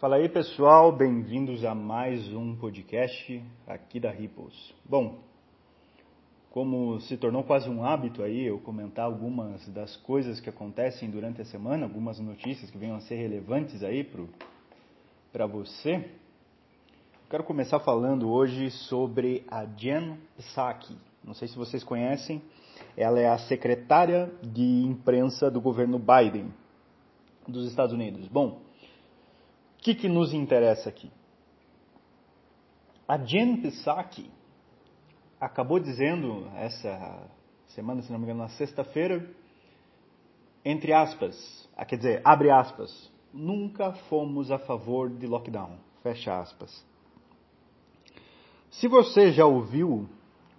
Fala aí pessoal, bem-vindos a mais um podcast aqui da Ripples. Bom, como se tornou quase um hábito aí eu comentar algumas das coisas que acontecem durante a semana, algumas notícias que venham a ser relevantes aí para você, quero começar falando hoje sobre a Jen Psaki. Não sei se vocês conhecem, ela é a secretária de imprensa do governo Biden dos Estados Unidos. Bom, o que, que nos interessa aqui? A Jen Psaki acabou dizendo essa semana, se não me engano, na sexta-feira, entre aspas, ah, quer dizer, abre aspas, nunca fomos a favor de lockdown, fecha aspas. Se você já ouviu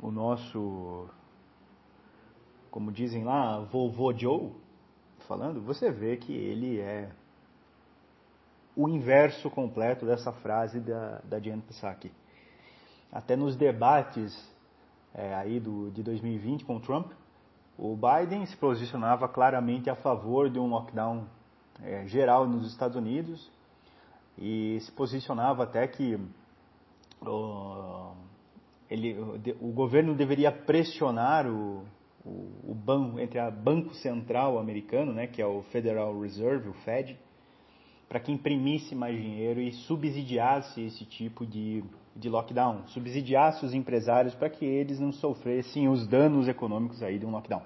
o nosso, como dizem lá, vovô Joe falando, você vê que ele é o inverso completo dessa frase da, da Jen Psaki. Até nos debates é, aí do, de 2020 com o Trump, o Biden se posicionava claramente a favor de um lockdown é, geral nos Estados Unidos e se posicionava até que ele, o governo deveria pressionar o, o, o banco, entre a Banco Central americano, né, que é o Federal Reserve, o Fed, para que imprimisse mais dinheiro e subsidiasse esse tipo de, de lockdown, subsidiasse os empresários para que eles não sofressem os danos econômicos aí de um lockdown.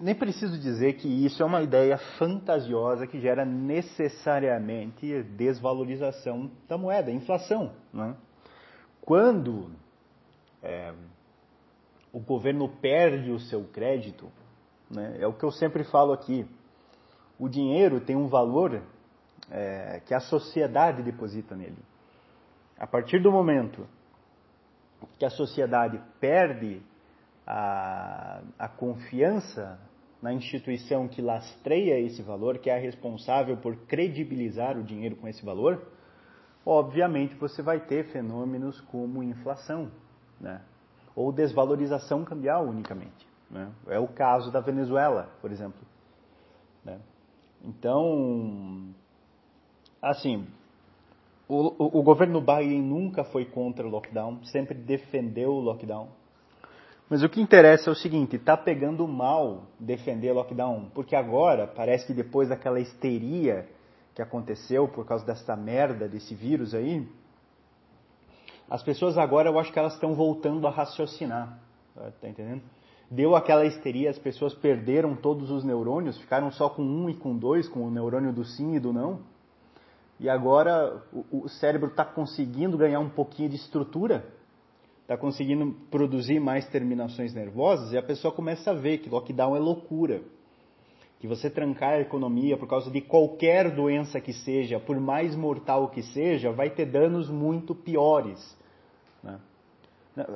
Nem preciso dizer que isso é uma ideia fantasiosa que gera necessariamente desvalorização da moeda, inflação. Né? Quando é, o governo perde o seu crédito, né, é o que eu sempre falo aqui, o dinheiro tem um valor é, que a sociedade deposita nele. A partir do momento que a sociedade perde a, a confiança na instituição que lastreia esse valor, que é a responsável por credibilizar o dinheiro com esse valor, obviamente você vai ter fenômenos como inflação, né? ou desvalorização cambial unicamente. Né? É o caso da Venezuela, por exemplo. Né? Então, assim, o, o, o, governo Biden nunca foi contra o lockdown, sempre defendeu o lockdown. Mas o que interessa é o seguinte, está pegando mal defender lockdown, porque agora parece que depois daquela histeria que aconteceu por causa dessa merda, desse vírus aí, as pessoas agora eu acho que elas estão voltando a raciocinar, tá entendendo? Deu aquela histeria, as pessoas perderam todos os neurônios, ficaram só com um e com dois, com o neurônio do sim e do não. E agora o, o cérebro está conseguindo ganhar um pouquinho de estrutura, está conseguindo produzir mais terminações nervosas, e a pessoa começa a ver que lockdown é loucura. Que você trancar a economia por causa de qualquer doença que seja, por mais mortal que seja, vai ter danos muito piores. Né?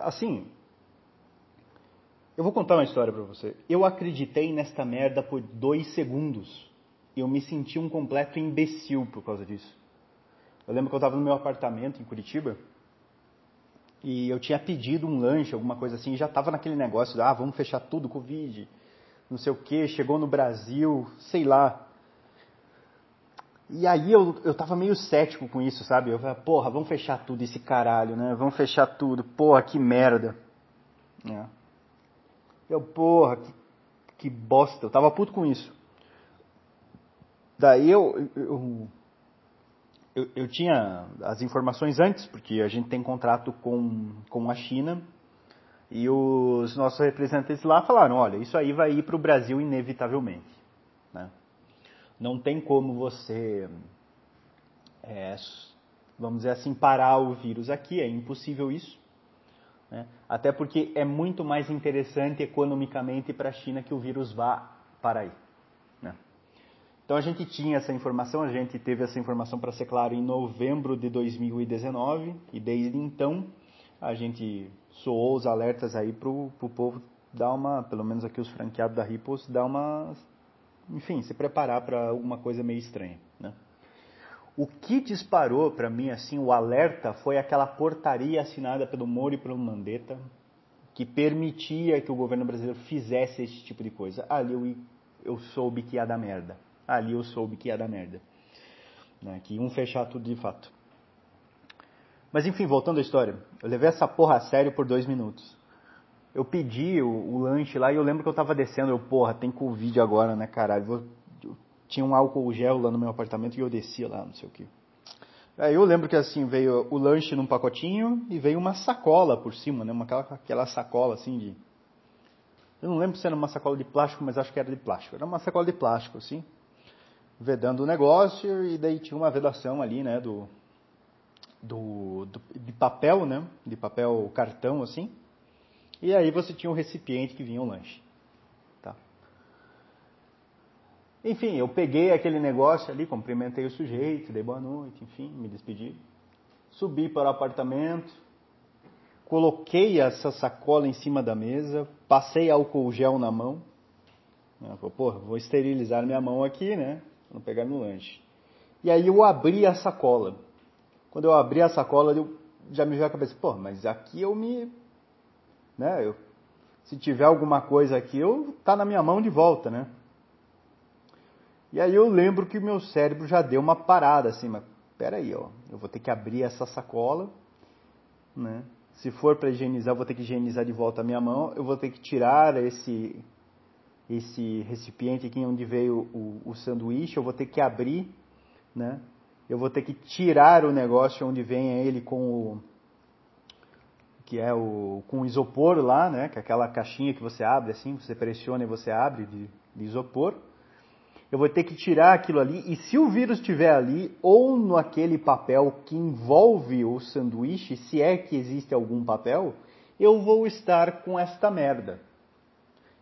Assim, eu vou contar uma história para você. Eu acreditei nesta merda por dois segundos. E eu me senti um completo imbecil por causa disso. Eu lembro que eu estava no meu apartamento em Curitiba e eu tinha pedido um lanche, alguma coisa assim, e já estava naquele negócio, ah, vamos fechar tudo, Covid, não sei o que, chegou no Brasil, sei lá. E aí eu, eu tava meio cético com isso, sabe? Eu falei, porra, vamos fechar tudo esse caralho, né? Vamos fechar tudo, porra, que merda. É. Eu, porra, que, que bosta. Eu tava puto com isso. Daí eu, eu, eu, eu, tinha as informações antes, porque a gente tem contrato com, com a China, e os nossos representantes lá falaram, olha, isso aí vai ir para o Brasil inevitavelmente. Né? Não tem como você, é, vamos dizer assim, parar o vírus aqui, é impossível isso. Né? Até porque é muito mais interessante economicamente para a China que o vírus vá para aí. Né? Então a gente tinha essa informação, a gente teve essa informação para ser claro em novembro de 2019 e desde então a gente soou os alertas aí para o povo dar uma, pelo menos aqui os franqueados da Ripples, dar uma, enfim, se preparar para alguma coisa meio estranha. Né? O que disparou para mim assim o alerta foi aquela portaria assinada pelo Moro e pelo Mandetta que permitia que o governo brasileiro fizesse esse tipo de coisa. Ali eu, eu soube que ia dar merda. Ali eu soube que ia dar merda. né, que iam fechar tudo de fato. Mas enfim, voltando à história, eu levei essa porra a sério por dois minutos. Eu pedi o, o lanche lá e eu lembro que eu tava descendo, eu, porra, tem Covid agora, né, caralho? Vou, tinha um álcool gel lá no meu apartamento e eu descia lá, não sei o que. Aí eu lembro que assim, veio o lanche num pacotinho e veio uma sacola por cima, né? Uma, aquela, aquela sacola assim de. Eu não lembro se era uma sacola de plástico, mas acho que era de plástico. Era uma sacola de plástico, assim, vedando o negócio, e daí tinha uma vedação ali, né, do, do, do, de papel, né, de papel cartão, assim, e aí você tinha um recipiente que vinha o lanche. Tá? Enfim, eu peguei aquele negócio ali, cumprimentei o sujeito, dei boa noite, enfim, me despedi. Subi para o apartamento, coloquei essa sacola em cima da mesa, passei álcool gel na mão. Porra, vou esterilizar minha mão aqui, né? Para não pegar no lanche. E aí eu abri a sacola. Quando eu abri a sacola, eu já me veio a cabeça, pô, mas aqui eu me né? Eu, se tiver alguma coisa aqui, eu tá na minha mão de volta, né? E aí eu lembro que o meu cérebro já deu uma parada assim, mas peraí, ó, eu vou ter que abrir essa sacola, né? Se for para higienizar, eu vou ter que higienizar de volta a minha mão, eu vou ter que tirar esse esse recipiente aqui onde veio o, o sanduíche, eu vou ter que abrir, né? Eu vou ter que tirar o negócio onde vem ele com o, que é o com isopor lá, né? Que é aquela caixinha que você abre assim, você pressiona e você abre de, de isopor. Eu vou ter que tirar aquilo ali e se o vírus estiver ali ou no aquele papel que envolve o sanduíche, se é que existe algum papel, eu vou estar com esta merda.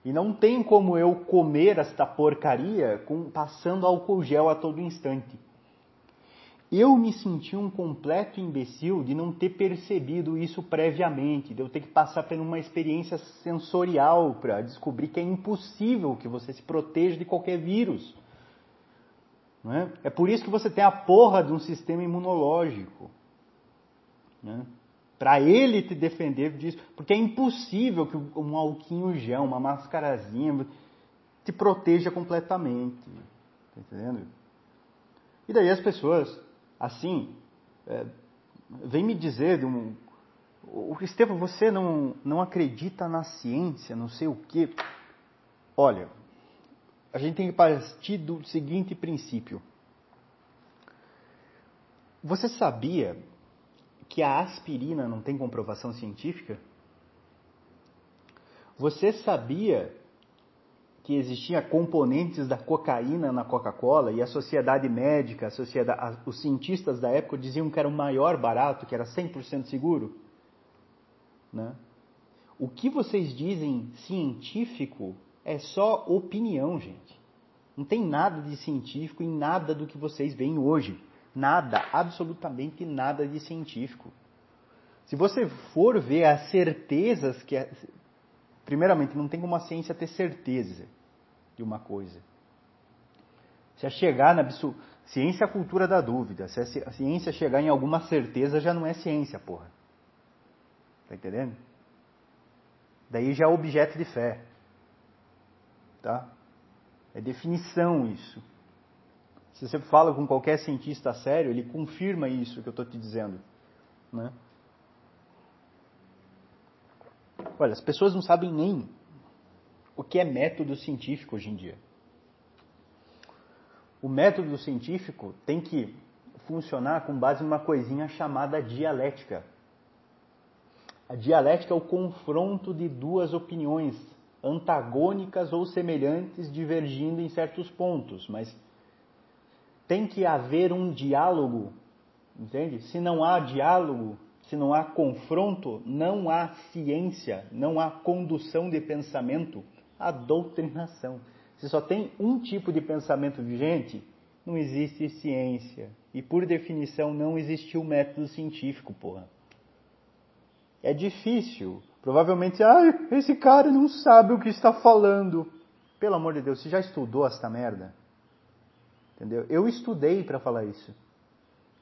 E não tem como eu comer esta porcaria com, passando álcool gel a todo instante. Eu me senti um completo imbecil de não ter percebido isso previamente, de eu ter que passar por uma experiência sensorial para descobrir que é impossível que você se proteja de qualquer vírus. É? é? por isso que você tem a porra de um sistema imunológico. Né? Para ele te defender disso. Porque é impossível que um alquinho gel, uma mascarazinha, te proteja completamente. Tá entendendo? E daí as pessoas assim, é, vem me dizer um. O você não, não acredita na ciência, não sei o quê. Olha, a gente tem que partir do seguinte princípio. Você sabia que a aspirina não tem comprovação científica? Você sabia que existia componentes da cocaína na Coca-Cola e a sociedade médica, a sociedade, os cientistas da época diziam que era o maior barato, que era 100% seguro. Né? O que vocês dizem científico é só opinião, gente. Não tem nada de científico em nada do que vocês veem hoje. Nada, absolutamente nada de científico. Se você for ver as certezas que primeiramente, não tem como a ciência ter certeza de uma coisa. Se a chegar na ciência é a cultura da dúvida. Se a ciência chegar em alguma certeza, já não é ciência, porra. Tá entendendo? Daí já é objeto de fé. Tá? É definição isso. Se você fala com qualquer cientista sério, ele confirma isso que eu estou te dizendo. Né? Olha, as pessoas não sabem nem o que é método científico hoje em dia. O método científico tem que funcionar com base numa coisinha chamada dialética. A dialética é o confronto de duas opiniões antagônicas ou semelhantes divergindo em certos pontos, mas tem que haver um diálogo, entende? Se não há diálogo, se não há confronto, não há ciência, não há condução de pensamento, há doutrinação. Se só tem um tipo de pensamento vigente, não existe ciência. E por definição não existiu método científico, porra. É difícil. Provavelmente, ah, esse cara não sabe o que está falando. Pelo amor de Deus, você já estudou esta merda? Entendeu? Eu estudei para falar isso.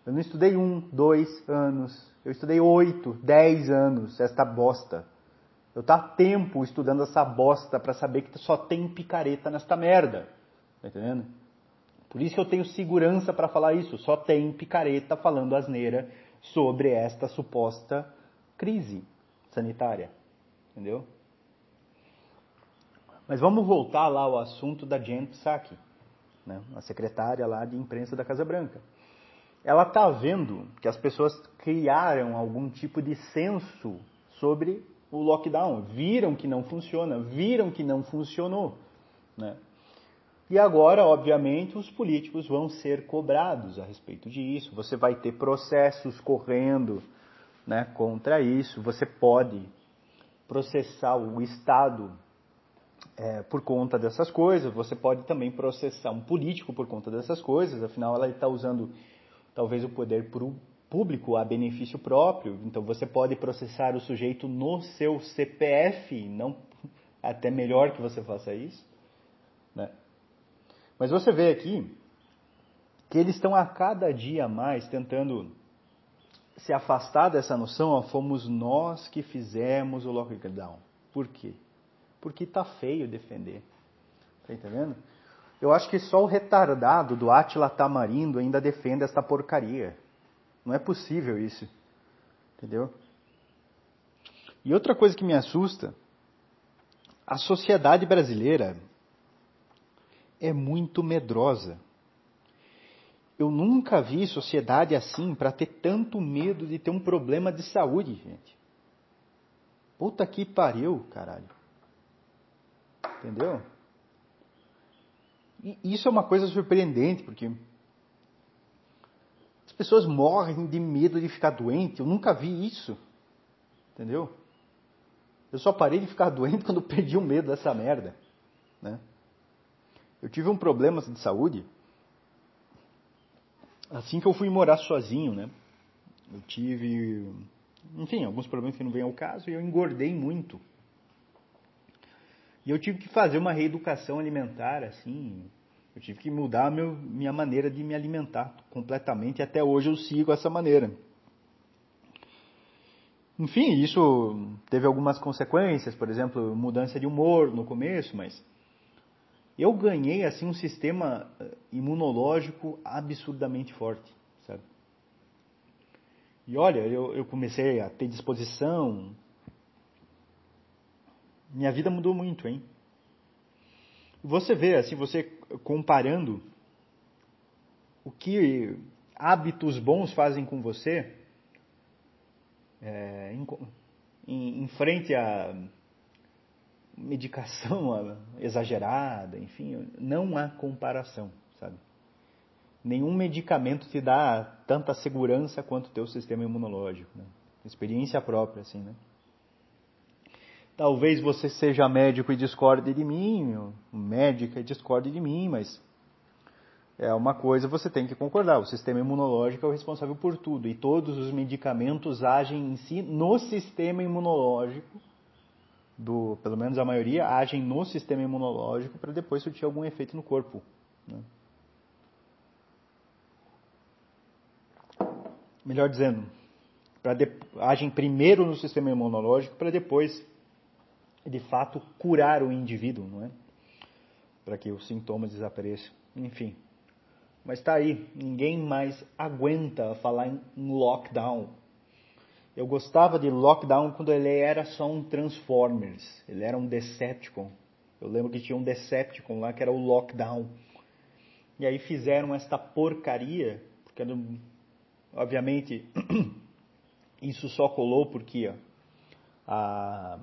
Eu não estudei um, dois anos. Eu estudei oito, dez anos esta bosta. Eu tá tempo estudando essa bosta para saber que só tem picareta nesta merda. Tá entendendo? Por isso que eu tenho segurança para falar isso. Só tem picareta falando asneira sobre esta suposta crise sanitária. Entendeu? Mas vamos voltar lá ao assunto da Jen Psaki, né? a secretária lá de imprensa da Casa Branca. Ela está vendo que as pessoas criaram algum tipo de senso sobre o lockdown, viram que não funciona, viram que não funcionou. Né? E agora, obviamente, os políticos vão ser cobrados a respeito disso. Você vai ter processos correndo né, contra isso. Você pode processar o Estado é, por conta dessas coisas. Você pode também processar um político por conta dessas coisas. Afinal, ela está usando talvez o poder público a benefício próprio. Então, você pode processar o sujeito no seu CPF. Não até melhor que você faça isso. Né? Mas você vê aqui que eles estão a cada dia mais tentando se afastar dessa noção, ó, fomos nós que fizemos o lockdown. Por quê? Porque tá feio defender. Tá entendendo? Eu acho que só o retardado do Atila Tamarindo ainda defende esta porcaria. Não é possível isso. Entendeu? E outra coisa que me assusta, a sociedade brasileira é muito medrosa. Eu nunca vi sociedade assim para ter tanto medo de ter um problema de saúde, gente. Puta que pariu, caralho. Entendeu? E isso é uma coisa surpreendente, porque as pessoas morrem de medo de ficar doente. Eu nunca vi isso. Entendeu? Eu só parei de ficar doente quando perdi o medo dessa merda. Né? Eu tive um problema de saúde assim que eu fui morar sozinho, né? Eu tive, enfim, alguns problemas que não vêm ao caso e eu engordei muito. E eu tive que fazer uma reeducação alimentar, assim. Eu tive que mudar meu, minha maneira de me alimentar completamente e até hoje eu sigo essa maneira. Enfim, isso teve algumas consequências, por exemplo, mudança de humor no começo, mas eu ganhei assim um sistema eh, imunológico absurdamente forte, sabe? E olha, eu, eu comecei a ter disposição. Minha vida mudou muito, hein? Você vê, assim, você comparando o que hábitos bons fazem com você é, em, em, em frente a medicação exagerada, enfim, não há comparação, sabe? Nenhum medicamento te dá tanta segurança quanto o teu sistema imunológico, né? Experiência própria, assim, né? Talvez você seja médico e discorde de mim, médica e discorde de mim, mas é uma coisa você tem que concordar. O sistema imunológico é o responsável por tudo e todos os medicamentos agem em si no sistema imunológico do, pelo menos a maioria, agem no sistema imunológico para depois surtir algum efeito no corpo. Né? Melhor dizendo, de, agem primeiro no sistema imunológico para depois, de fato, curar o indivíduo, não é? Para que os sintomas desapareçam. Enfim. Mas está aí, ninguém mais aguenta falar em lockdown eu gostava de Lockdown quando ele era só um Transformers. Ele era um Decepticon. Eu lembro que tinha um Decepticon lá que era o Lockdown. E aí fizeram esta porcaria, porque obviamente isso só colou porque a,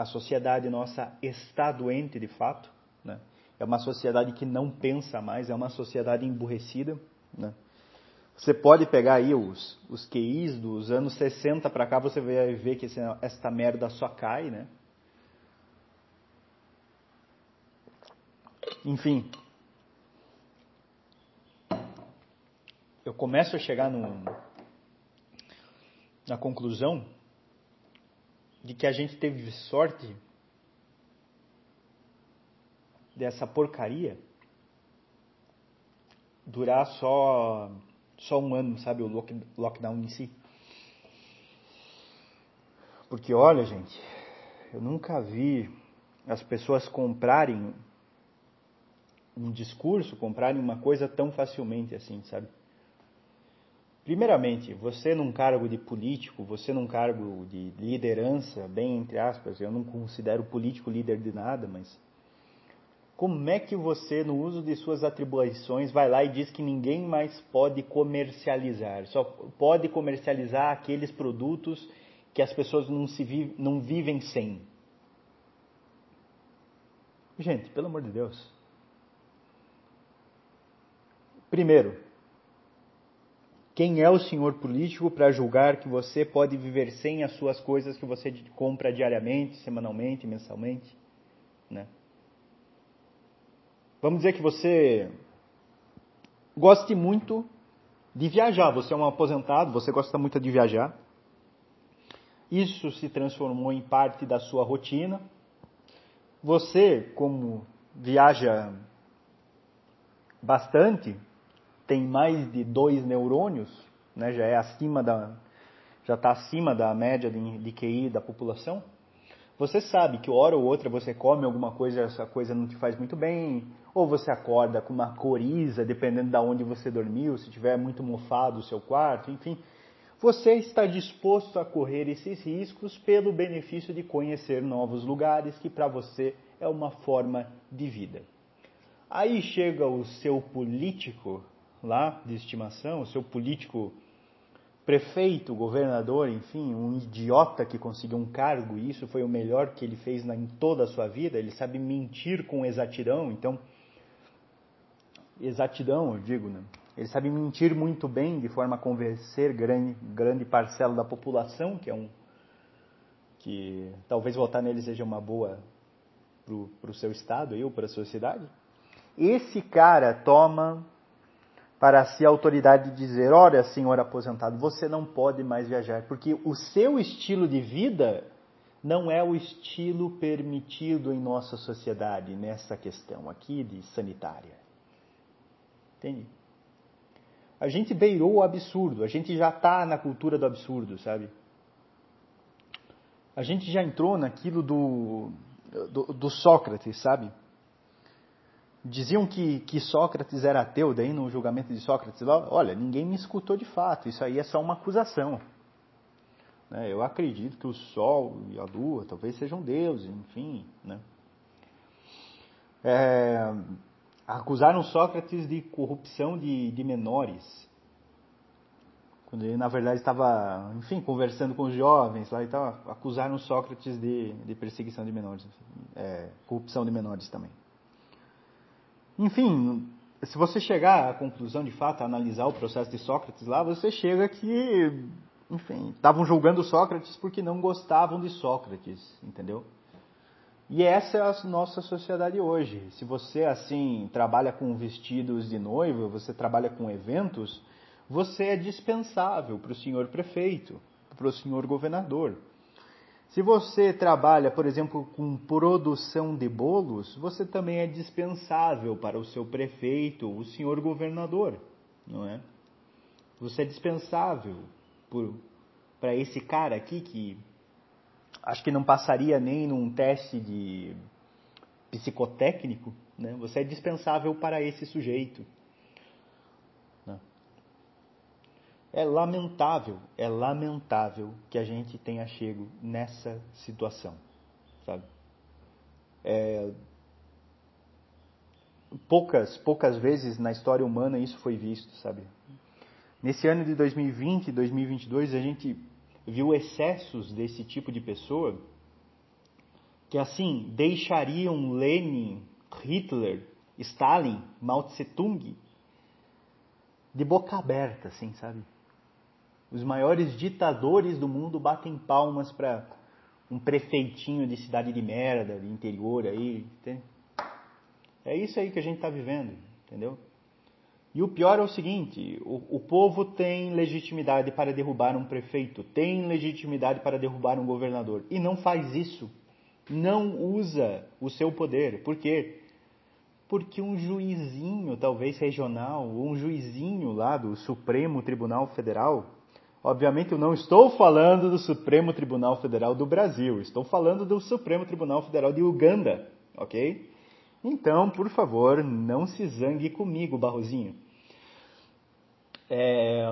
a sociedade nossa está doente de fato. Né? É uma sociedade que não pensa mais, é uma sociedade emburrecida. Né? Você pode pegar aí os, os QIs dos anos 60 para cá, você vai ver que esse, esta merda só cai, né? Enfim. Eu começo a chegar no, na conclusão de que a gente teve sorte dessa porcaria durar só só um ano, sabe, o lockdown em si. Porque olha, gente, eu nunca vi as pessoas comprarem um discurso, comprarem uma coisa tão facilmente assim, sabe? Primeiramente, você num cargo de político, você num cargo de liderança, bem entre aspas, eu não considero político líder de nada, mas como é que você, no uso de suas atribuições, vai lá e diz que ninguém mais pode comercializar? Só pode comercializar aqueles produtos que as pessoas não, se vi, não vivem sem. Gente, pelo amor de Deus. Primeiro, quem é o senhor político para julgar que você pode viver sem as suas coisas que você compra diariamente, semanalmente, mensalmente? Né? Vamos dizer que você goste muito de viajar. Você é um aposentado, você gosta muito de viajar. Isso se transformou em parte da sua rotina. Você, como viaja bastante, tem mais de dois neurônios, né, já é acima da, já está acima da média de, de QI da população. Você sabe que hora ou outra você come alguma coisa, essa coisa não te faz muito bem, ou você acorda com uma coriza, dependendo de onde você dormiu, se tiver muito mofado o seu quarto, enfim. Você está disposto a correr esses riscos pelo benefício de conhecer novos lugares, que para você é uma forma de vida. Aí chega o seu político lá de estimação, o seu político prefeito, governador, enfim, um idiota que conseguiu um cargo, e isso foi o melhor que ele fez na, em toda a sua vida, ele sabe mentir com exatidão, então, exatidão, eu digo, né? Ele sabe mentir muito bem, de forma a convencer grande, grande parcela da população, que é um que talvez votar nele seja uma boa para o seu estado ou para a sua cidade. Esse cara toma para si a autoridade de dizer: olha, senhor aposentado, você não pode mais viajar, porque o seu estilo de vida não é o estilo permitido em nossa sociedade nessa questão aqui de sanitária. Entende? A gente beirou o absurdo, a gente já está na cultura do absurdo, sabe? A gente já entrou naquilo do, do, do Sócrates, sabe? Diziam que, que Sócrates era ateu, daí no julgamento de Sócrates, olha, ninguém me escutou de fato, isso aí é só uma acusação. Né? Eu acredito que o Sol e a Lua talvez sejam deuses, enfim. Né? É, acusaram Sócrates de corrupção de, de menores, quando ele na verdade estava, enfim, conversando com os jovens lá e tal, acusaram Sócrates de, de perseguição de menores, é, corrupção de menores também. Enfim, se você chegar à conclusão de fato, a analisar o processo de Sócrates lá, você chega que, enfim, estavam julgando Sócrates porque não gostavam de Sócrates, entendeu? E essa é a nossa sociedade hoje. Se você, assim, trabalha com vestidos de noiva, você trabalha com eventos, você é dispensável para o senhor prefeito, para o senhor governador. Se você trabalha, por exemplo, com produção de bolos, você também é dispensável para o seu prefeito, o senhor governador, não é? Você é dispensável para esse cara aqui que acho que não passaria nem num teste de psicotécnico, né? Você é dispensável para esse sujeito. É lamentável, é lamentável que a gente tenha chego nessa situação, sabe? É, poucas, poucas vezes na história humana isso foi visto, sabe? Nesse ano de 2020 e 2022 a gente viu excessos desse tipo de pessoa que assim deixariam Lenin, Hitler, Stalin, Mao Tse Tung de boca aberta, assim, sabe? Os maiores ditadores do mundo batem palmas para um prefeitinho de cidade de merda, de interior aí. É isso aí que a gente está vivendo, entendeu? E o pior é o seguinte: o, o, povo tem legitimidade para derrubar um prefeito, tem legitimidade para derrubar um governador, e não faz isso. Não usa o seu poder. Por quê? Porque um juizinho, talvez regional, ou um juizinho lá do Supremo Tribunal Federal, Obviamente, eu não estou falando do Supremo Tribunal Federal do Brasil, estou falando do Supremo Tribunal Federal de Uganda, ok? Então, por favor, não se zangue comigo, Barrozinho. É,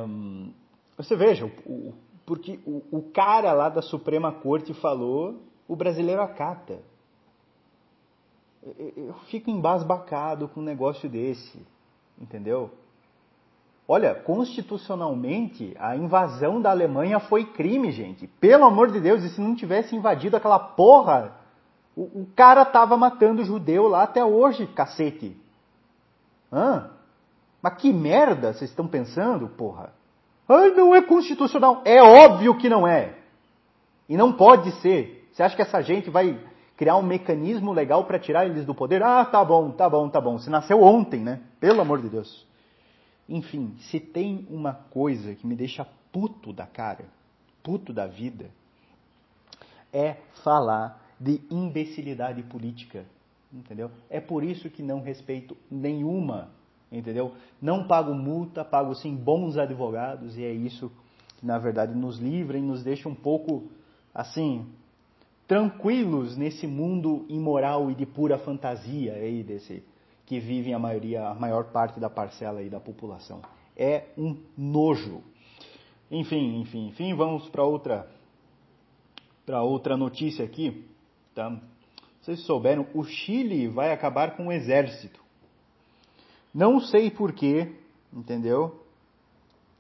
você veja, o, porque o, o cara lá da Suprema Corte falou, o brasileiro acata. Eu fico embasbacado com um negócio desse, entendeu? Olha, constitucionalmente, a invasão da Alemanha foi crime, gente. Pelo amor de Deus, e se não tivesse invadido aquela porra, o, o cara tava matando judeu lá até hoje, cacete. Hã? Mas que merda vocês estão pensando, porra? Ai, não é constitucional. É óbvio que não é. E não pode ser. Você acha que essa gente vai criar um mecanismo legal para tirar eles do poder? Ah, tá bom, tá bom, tá bom. Você nasceu ontem, né? Pelo amor de Deus. Enfim, se tem uma coisa que me deixa puto da cara, puto da vida, é falar de imbecilidade política, entendeu? É por isso que não respeito nenhuma, entendeu? Não pago multa, pago sim bons advogados e é isso que na verdade nos livra e nos deixa um pouco assim tranquilos nesse mundo imoral e de pura fantasia aí desse que vivem a maioria, a maior parte da parcela aí da população. É um nojo. Enfim, enfim, enfim, vamos para outra para outra notícia aqui, tá? Vocês souberam, o Chile vai acabar com o exército. Não sei porquê, entendeu?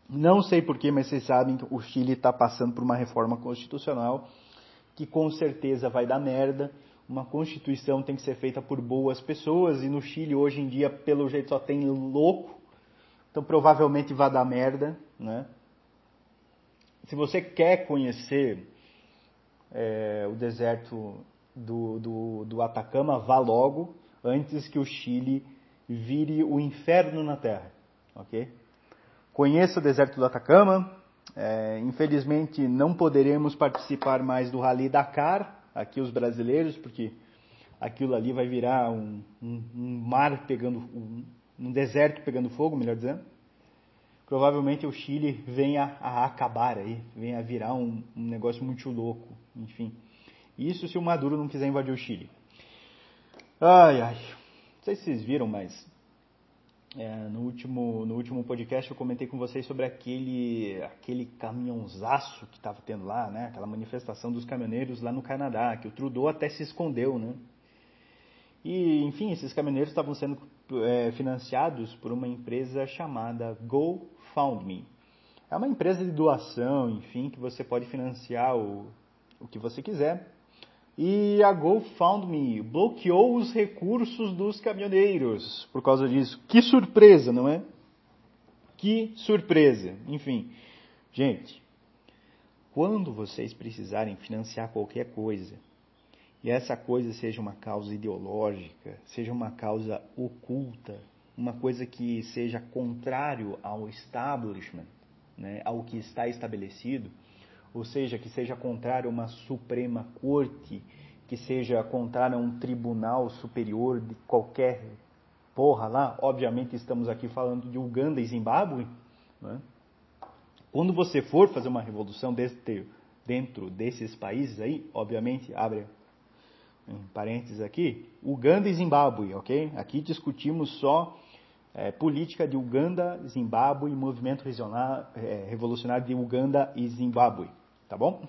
Não sei porquê, mas vocês sabem que o Chile está passando por uma reforma constitucional que com certeza vai dar merda uma constituição tem que ser feita por boas pessoas e no Chile hoje em dia pelo jeito só tem louco, então provavelmente vai dar merda, né? Se você quer conhecer é, o deserto do, do, do Atacama, vá logo antes que o Chile vire o inferno na Terra, ok? Conheça o deserto do Atacama. É, infelizmente não poderemos participar mais do Rally Dakar, aqui os brasileiros, porque aquilo ali vai virar um, um, um mar pegando, um, um, deserto pegando fogo, melhor dizendo. Provavelmente o Chile venha a acabar aí, venha a virar um, um negócio muito louco, enfim. Isso se o Maduro não quiser invadir o Chile. Ai, ai. Não sei se vocês viram, mas é, no, último, no último podcast eu comentei com vocês sobre aquele, aquele caminhãozaço que estava tendo lá, né? Aquela manifestação dos caminhoneiros lá no Canadá, que o Trudeau até se escondeu, né? E, enfim, esses caminhoneiros estavam sendo é, financiados por uma empresa chamada GoFundMe. É uma empresa de doação, enfim, que você pode financiar o, o que você quiser e a GoFundMe bloqueou os recursos dos caminhoneiros por causa disso. Que surpresa, não é? Que surpresa. Enfim, gente, quando vocês precisarem financiar qualquer coisa, e essa coisa seja uma causa ideológica, seja uma causa oculta, uma coisa que seja contrário ao establishment, né, ao que está estabelecido, ou seja, que seja contrário a uma Suprema Corte, que seja contrário a um tribunal superior de qualquer porra lá. Obviamente estamos aqui falando de Uganda e Zimbábue. Né? Quando você for fazer uma revolução dentro desses países aí, obviamente, abre parênteses aqui, Uganda e Zimbábue, ok? Aqui discutimos só é, política de Uganda, Zimbábue movimento é, revolucionário de Uganda e Zimbábue tá bom?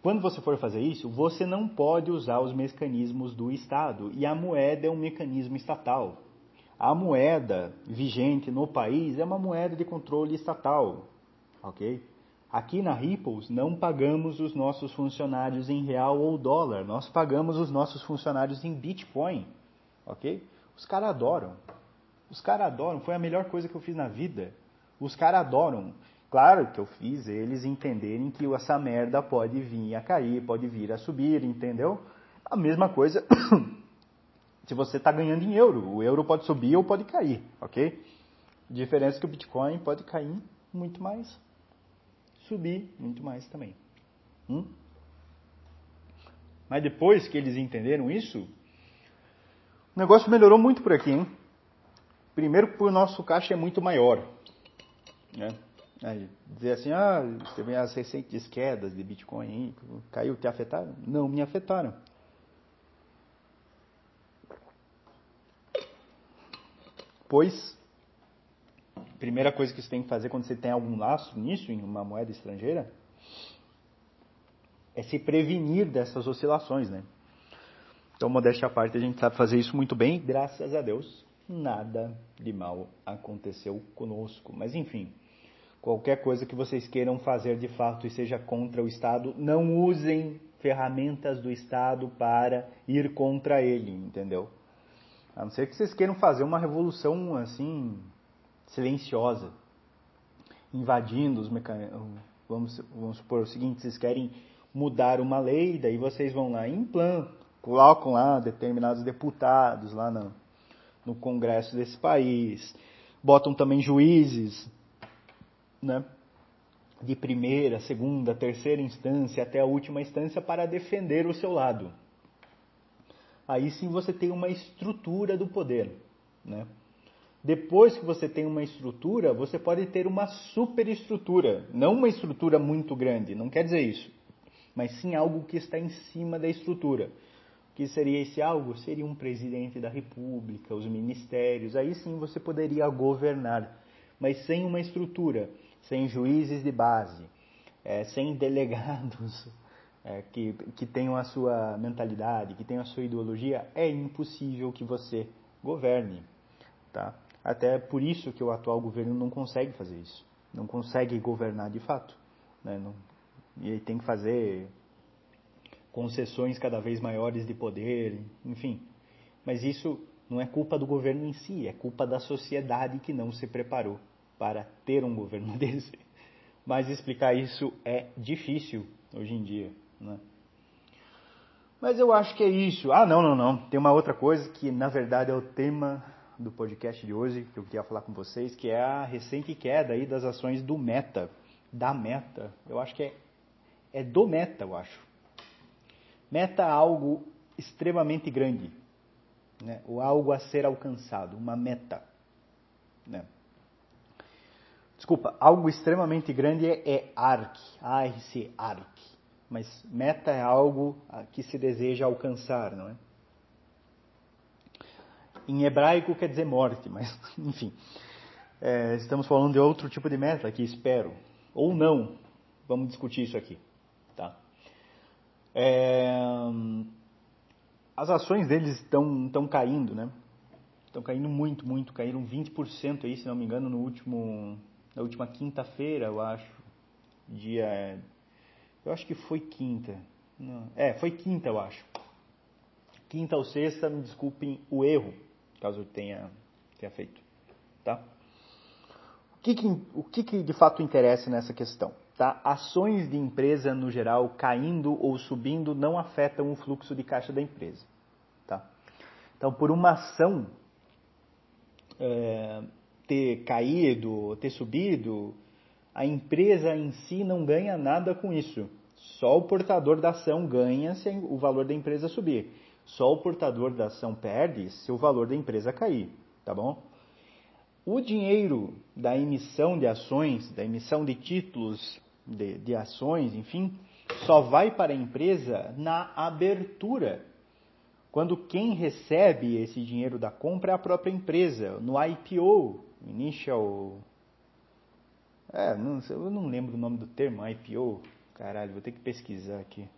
Quando você for fazer isso, você não pode usar os mecanismos do Estado e a moeda é um mecanismo estatal. A moeda vigente no país é uma moeda de controle estatal, ok? Aqui na Ripples não pagamos os nossos funcionários em real ou dólar, nós pagamos os nossos funcionários em Bitcoin, ok? Os caras adoram. Os caras adoram, foi a melhor coisa que eu fiz na vida. Os caras adoram. Claro que eu fiz eles entenderem que essa merda pode vir a cair, pode vir a subir, entendeu? A mesma coisa se você está ganhando em euro. O euro pode subir ou pode cair, ok? Diferença é que o Bitcoin pode cair muito mais, subir muito mais também. Hum? Mas depois que eles entenderam isso, o negócio melhorou muito por aqui, hein? Primeiro porque o nosso caixa é muito maior. Né? Dizer assim, ah, teve as recentes quedas de Bitcoin caiu, te afetaram? Não me afetaram. pois primeira coisa que você tem que fazer quando você tem algum laço nisso, em uma moeda estrangeira, é se prevenir dessas oscilações, né? Então, modéstia à parte, a gente sabe fazer isso muito bem, graças a Deus, nada de mal aconteceu conosco. Mas, enfim, qualquer coisa que vocês queiram fazer de fato e seja contra o Estado, não usem ferramentas do Estado para ir contra ele, entendeu? A não ser que vocês queiram fazer uma revolução assim silenciosa, invadindo os mecanismos. Vamos, vamos supor o seguinte: vocês querem mudar uma lei, daí vocês vão lá e implantam, colocam lá determinados deputados lá no, no Congresso desse país, botam também juízes, né? de primeira, segunda, terceira instância até a última instância para defender o seu lado. Aí sim você tem uma estrutura do poder, né? Depois que você tem uma estrutura, você pode ter uma superestrutura, não uma estrutura muito grande, não quer dizer isso, mas sim algo que está em cima da estrutura. O que seria esse algo? Seria um presidente da república, os ministérios, aí sim você poderia governar, mas sem uma estrutura sem juízes de base, é, sem delegados é, que, que tenham a sua mentalidade, que tenham a sua ideologia, é impossível que você governe. Tá? Até por isso que o atual governo não consegue fazer isso. Não consegue governar de fato. Né? Não, e ele tem que fazer concessões cada vez maiores de poder, enfim. Mas isso não é culpa do governo em si, é culpa da sociedade que não se preparou para ter um governo desse. Mas explicar isso é difícil hoje em dia. Né? Mas eu acho que é isso. Ah, não, não, não. Tem uma outra coisa que, na verdade, é o tema do podcast de hoje, que eu queria falar com vocês, que é a recente queda aí das ações do Meta. Da Meta. Eu acho que é, é do Meta, eu acho. Meta é algo extremamente grande. Né? Ou algo a ser alcançado. Uma meta. Né? Desculpa, algo extremamente grande é, é ARC, ARC, ARC. Mas meta é algo que se deseja alcançar, não é? Em hebraico quer dizer morte, mas enfim. É, estamos falando de outro tipo de meta aqui, espero. Ou não. Vamos discutir isso aqui. Tá? É, as ações deles estão caindo, né? Estão caindo muito, muito. Caíram 20% aí, se não me engano, no último na última quinta-feira, eu acho, dia. Eu acho que foi quinta. Não, é, foi quinta, eu acho. Quinta ou sexta, me desculpem o erro, caso eu tenha, tenha feito. Tá? O, que, que, o que, que de fato interessa nessa questão? Tá? Ações de empresa, no geral, caindo ou subindo, não afetam o fluxo de caixa da empresa. Tá? Então, por uma ação é, ter caído, ter subido, a empresa em si não ganha nada com isso. Só o portador da ação ganha se o valor da empresa subir. Só o portador da ação perde se o valor da empresa cair, tá bom? O dinheiro da emissão de ações, da emissão de títulos de, de ações, enfim, só vai para a empresa na abertura. Quando quem recebe esse dinheiro da compra é a própria empresa, no IPO, Initial. É, não, eu não lembro o nome do termo, IPO. Caralho, vou ter que pesquisar aqui.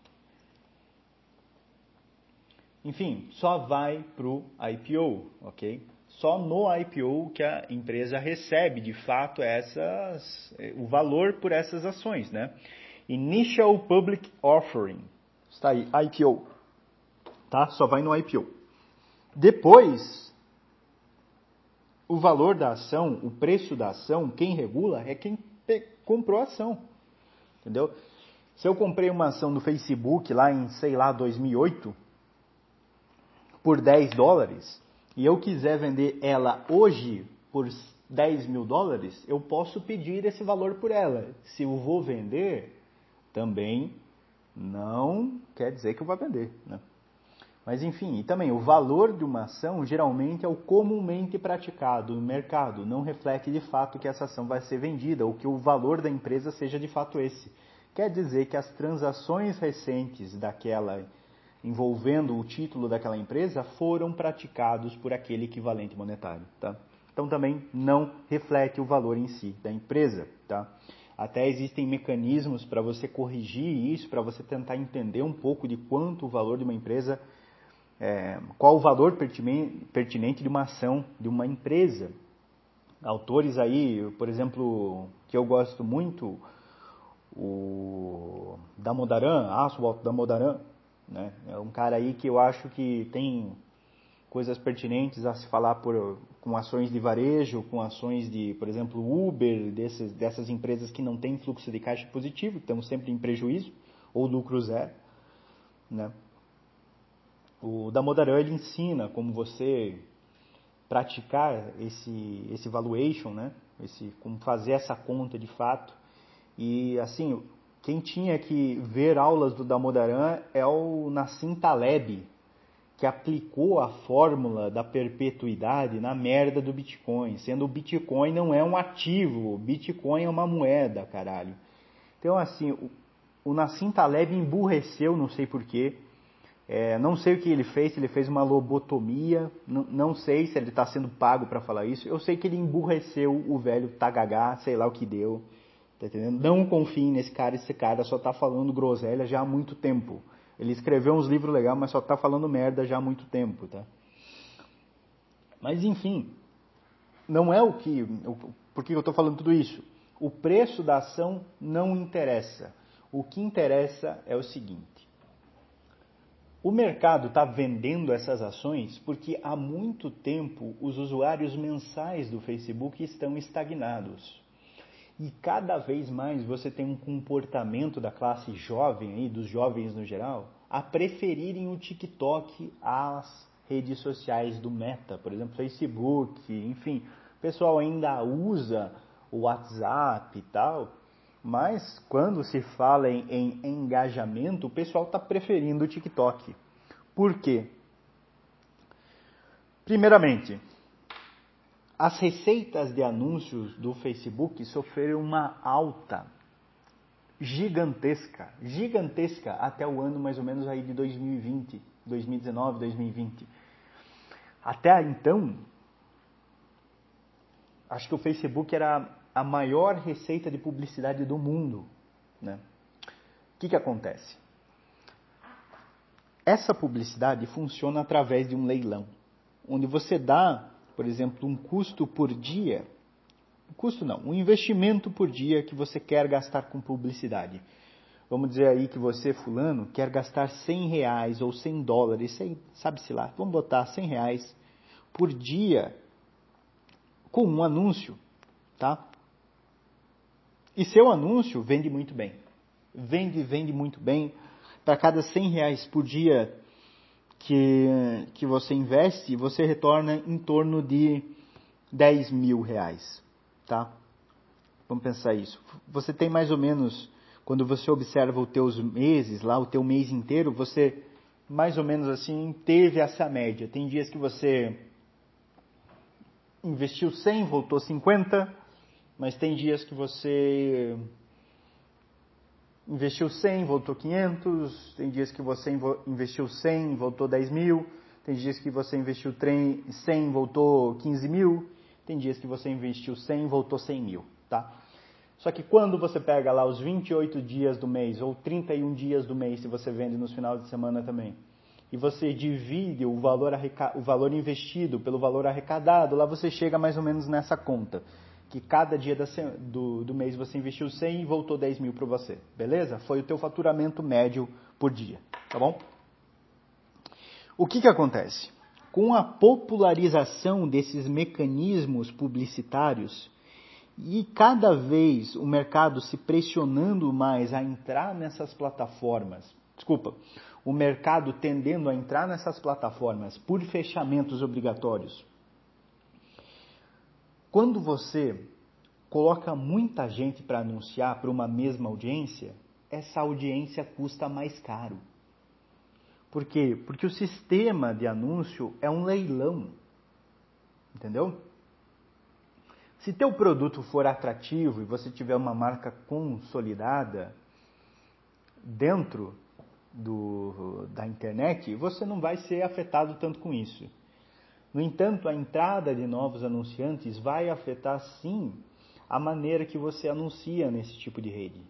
Enfim, só vai pro IPO, ok? Só no IPO que a empresa recebe de fato essas, o valor por essas ações, né? Initial Public Offering, está aí, IPO, tá? Só vai no IPO. Depois o valor da ação, o preço da ação, quem regula é quem comprou a ação. Entendeu? Se eu comprei uma ação do Facebook lá em, sei lá, 2008, por 10 dólares, e eu quiser vender ela hoje por 10 mil dólares, eu posso pedir esse valor por ela. Se eu vou vender, também não quer dizer que eu vou vender. Né? Mas enfim, e também o valor de uma ação geralmente é o comumente praticado no mercado, não reflete de fato que essa ação vai ser vendida ou que o valor da empresa seja de fato esse. Quer dizer que as transações recentes daquela envolvendo o título daquela empresa foram praticados por aquele equivalente monetário, tá? Então também não reflete o valor em si da empresa, tá? Até existem mecanismos para você corrigir isso, para você tentar entender um pouco de quanto o valor de uma empresa, é, qual o valor pertinente de uma ação de uma empresa. Autores aí, por exemplo, que eu gosto muito, o Damodaran, Aswalt Damodaran, né? É um cara aí que eu acho que tem coisas pertinentes a se falar por, com ações de varejo, com ações de, por exemplo, Uber, desses, dessas empresas que não têm fluxo de caixa positivo, estamos sempre em prejuízo ou lucro zero. Né? O Damodaran ele ensina como você praticar esse, esse valuation, né? esse, como fazer essa conta de fato. E assim, quem tinha que ver aulas do Damodaran é o Nassim Taleb, que aplicou a fórmula da perpetuidade na merda do Bitcoin, sendo o Bitcoin não é um ativo, o Bitcoin é uma moeda, caralho. Então, assim, o, o Nassim Taleb emburreceu, não sei porquê, é, não sei o que ele fez, se ele fez uma lobotomia, não, sei se ele está sendo pago para falar isso, eu sei que ele emburreceu o velho Tagagá, sei lá o que deu, tá entendendo? Não confiem nesse cara, esse cara só está falando groselha já há muito tempo. Ele escreveu uns livros legais, mas só está falando merda já há muito tempo, tá? Mas enfim, não é o que. Por que eu estou falando tudo isso? O preço da ação não interessa. O que interessa é o seguinte: o mercado está vendendo essas ações porque há muito tempo os usuários mensais do Facebook estão estagnados. E cada vez mais você tem um comportamento da classe jovem, aí, dos jovens no geral, a preferirem o TikTok às redes sociais do Meta, por exemplo, Facebook, enfim. O pessoal ainda usa o WhatsApp e tal, mas quando se fala em, em engajamento, o pessoal está preferindo o TikTok. Por quê? Primeiramente, as receitas de anúncios do Facebook sofreram uma alta gigantesca, gigantesca até o ano mais ou menos aí de 2020, 2019, 2020. Até então, acho que o Facebook era a maior receita de publicidade do mundo, né? O que que acontece? Essa publicidade funciona através de um leilão, onde você dá por exemplo, um custo por dia, um custo não, um investimento por dia que você quer gastar com publicidade. Vamos dizer aí que você, fulano, quer gastar 100 reais ou 100 dólares, sabe-se lá, vamos botar 100 reais por dia com um anúncio, tá? E seu anúncio vende muito bem. Vende, vende muito bem. Para cada 100 reais por dia que, que você investe, você retorna em torno de 10 mil reais, tá? Vamos pensar isso. Você tem mais ou menos, quando você observa os teus meses lá, o teu mês inteiro, você mais ou menos assim teve essa média. Tem dias que você investiu 100, voltou 50, mas tem dias que você investiu 100, voltou 500, tem dias que você investiu 100, voltou 10 mil, tem dias que você investiu 100, voltou 15 mil, tem dias que você investiu 100, voltou 100 mil, tá? Só que quando você pega lá os 28 dias do mês, ou 31 dias do mês, se você vende nos finais de semana também, e você divide o valor, o valor investido pelo valor arrecadado, lá você chega mais ou menos nessa conta que cada dia do, mês você investiu 100 e voltou 10 mil para você. Beleza? Foi o teu faturamento médio por dia. Tá bom? O que, que acontece? Com a popularização desses mecanismos publicitários e cada vez o mercado se pressionando mais a entrar nessas plataformas, desculpa, o mercado tendendo a entrar nessas plataformas por fechamentos obrigatórios, quando você coloca muita gente para anunciar para uma mesma audiência, essa audiência custa mais caro. Por quê? Porque o sistema de anúncio é um leilão. Entendeu? Se teu produto for atrativo e você tiver uma marca consolidada dentro do, da internet, você não vai ser afetado tanto com isso. No entanto, a entrada de novos anunciantes vai afetar sim a maneira que você anuncia nesse tipo de rede.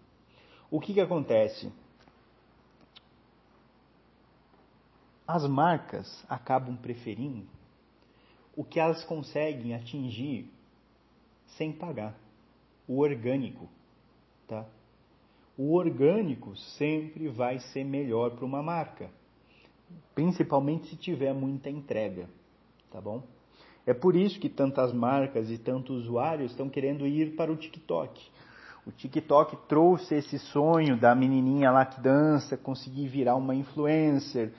O que, que acontece? As marcas acabam preferindo o que elas conseguem atingir sem pagar, o orgânico, tá? O orgânico sempre vai ser melhor para uma marca, principalmente se tiver muita entrega, tá bom? É por isso que tantas marcas e tantos usuários estão querendo ir para o TikTok. O TikTok trouxe esse sonho da menininha lá que dança, conseguir virar uma influencer,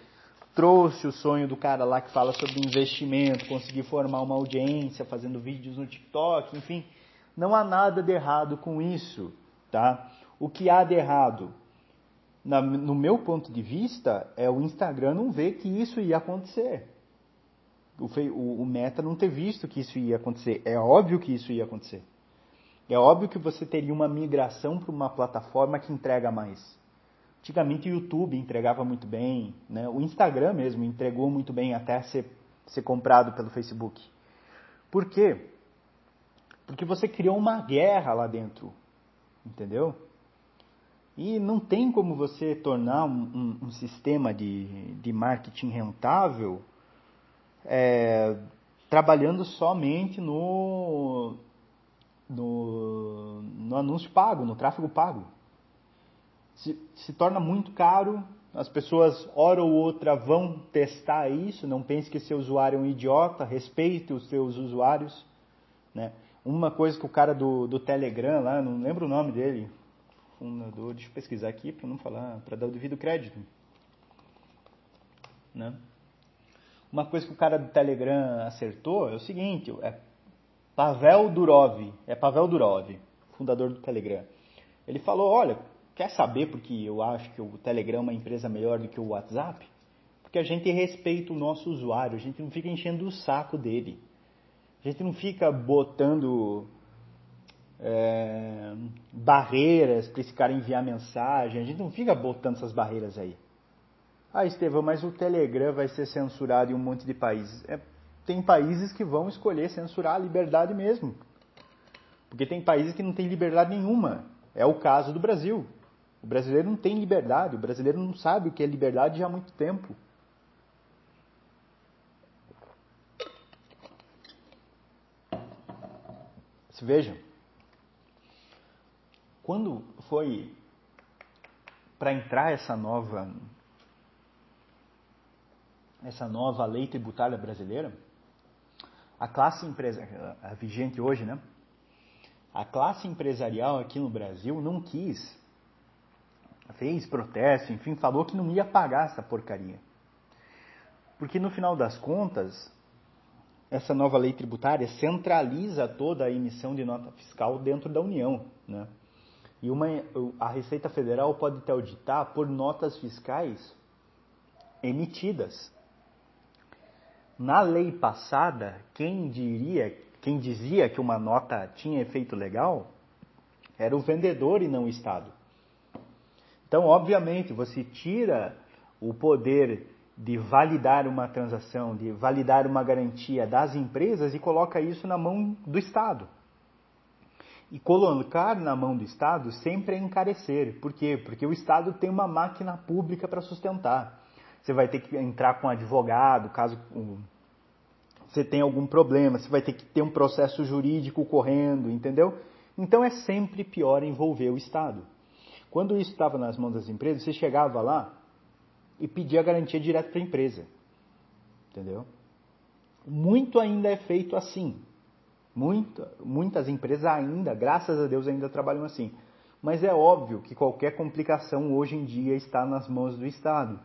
trouxe o sonho do cara lá que fala sobre investimento, conseguir formar uma audiência fazendo vídeos no TikTok, enfim, não há nada de errado com isso, tá? O que há de errado, na, no meu ponto de vista, é o Instagram não ver que isso ia acontecer. O, o, o Meta não ter visto que isso ia acontecer. É óbvio que isso ia acontecer. É óbvio que você teria uma migração para uma plataforma que entrega mais. Antigamente o YouTube entregava muito bem, né? o Instagram mesmo entregou muito bem até ser, ser comprado pelo Facebook. Por quê? Porque você criou uma guerra lá dentro, entendeu? E não tem como você tornar um, um, um sistema de, de marketing rentável é, trabalhando somente no, no, no anúncio pago, no tráfego pago se, se torna muito caro, as pessoas, hora ou outra, vão testar isso, não pense que seu usuário é um idiota, respeite os seus usuários. Né? Uma coisa que o cara do, do Telegram lá, não lembro o nome dele, fundador, deixa eu pesquisar aqui para não falar, para dar o devido crédito. Né? Uma coisa que o cara do Telegram acertou é o seguinte, é Pavel Durov, é Pavel Durov, fundador do Telegram. Ele falou, olha, Quer saber porque eu acho que o Telegram é uma empresa melhor do que o WhatsApp? Porque a gente respeita o nosso usuário, a gente não fica enchendo o saco dele. A gente não fica botando é, barreiras para esse cara enviar mensagem, a gente não fica botando essas barreiras aí. Ah, Estevão, mas o Telegram vai ser censurado em um monte de países. É, tem países que vão escolher censurar a liberdade mesmo. Porque tem países que não têm liberdade nenhuma. É o caso do Brasil. O brasileiro não tem liberdade, o brasileiro não sabe o que é liberdade já há muito tempo. Se vejam, quando foi para entrar essa nova essa nova lei tributária brasileira, a classe empresarial, a vigente hoje, né? A classe empresarial aqui no Brasil não quis fez protesto, enfim, falou que não ia pagar essa porcaria. Porque no final das contas, essa nova lei tributária centraliza toda a emissão de nota fiscal dentro da União, né? E uma, a Receita Federal pode te auditar por notas fiscais emitidas. Na lei passada, quem diria, quem dizia que uma nota tinha efeito legal era o vendedor e não o Estado. Então, obviamente, você tira o poder de validar uma transação, de validar uma garantia das empresas e coloca isso na mão do Estado. E colocar na mão do Estado sempre é encarecer. Por quê? Porque o Estado tem uma máquina pública para sustentar. Você vai ter que entrar com um advogado, caso você tenha algum problema, você vai ter que ter um processo jurídico correndo, entendeu? Então é sempre pior envolver o Estado. Quando isso estava nas mãos das empresas, você chegava lá e pedia a garantia direto para a empresa. Entendeu? Muito ainda é feito assim. Muita, muitas empresas ainda, graças a Deus, ainda trabalham assim. Mas é óbvio que qualquer complicação hoje em dia está nas mãos do Estado.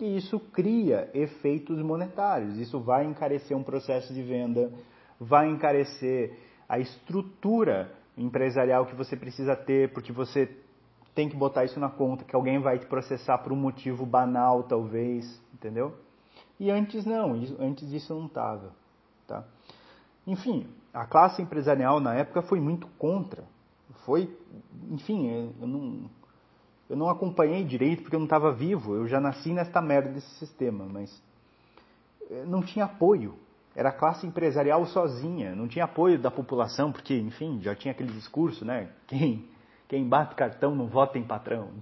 E isso cria efeitos monetários. Isso vai encarecer um processo de venda, vai encarecer a estrutura empresarial que você precisa ter, porque você tem que botar isso na conta, que alguém vai te processar por um motivo banal, talvez, entendeu? E antes não, antes isso não estava, tá? Enfim, a classe empresarial na época foi muito contra. Foi, enfim, eu não, eu não acompanhei direito porque eu não estava vivo. Eu já nasci nesta merda desse sistema, mas eh, não tinha apoio. era a classe empresarial sozinha, não tinha apoio da população, porque, enfim, já tinha aquele discurso, né? Quem, quem bate cartão não vota em patrão.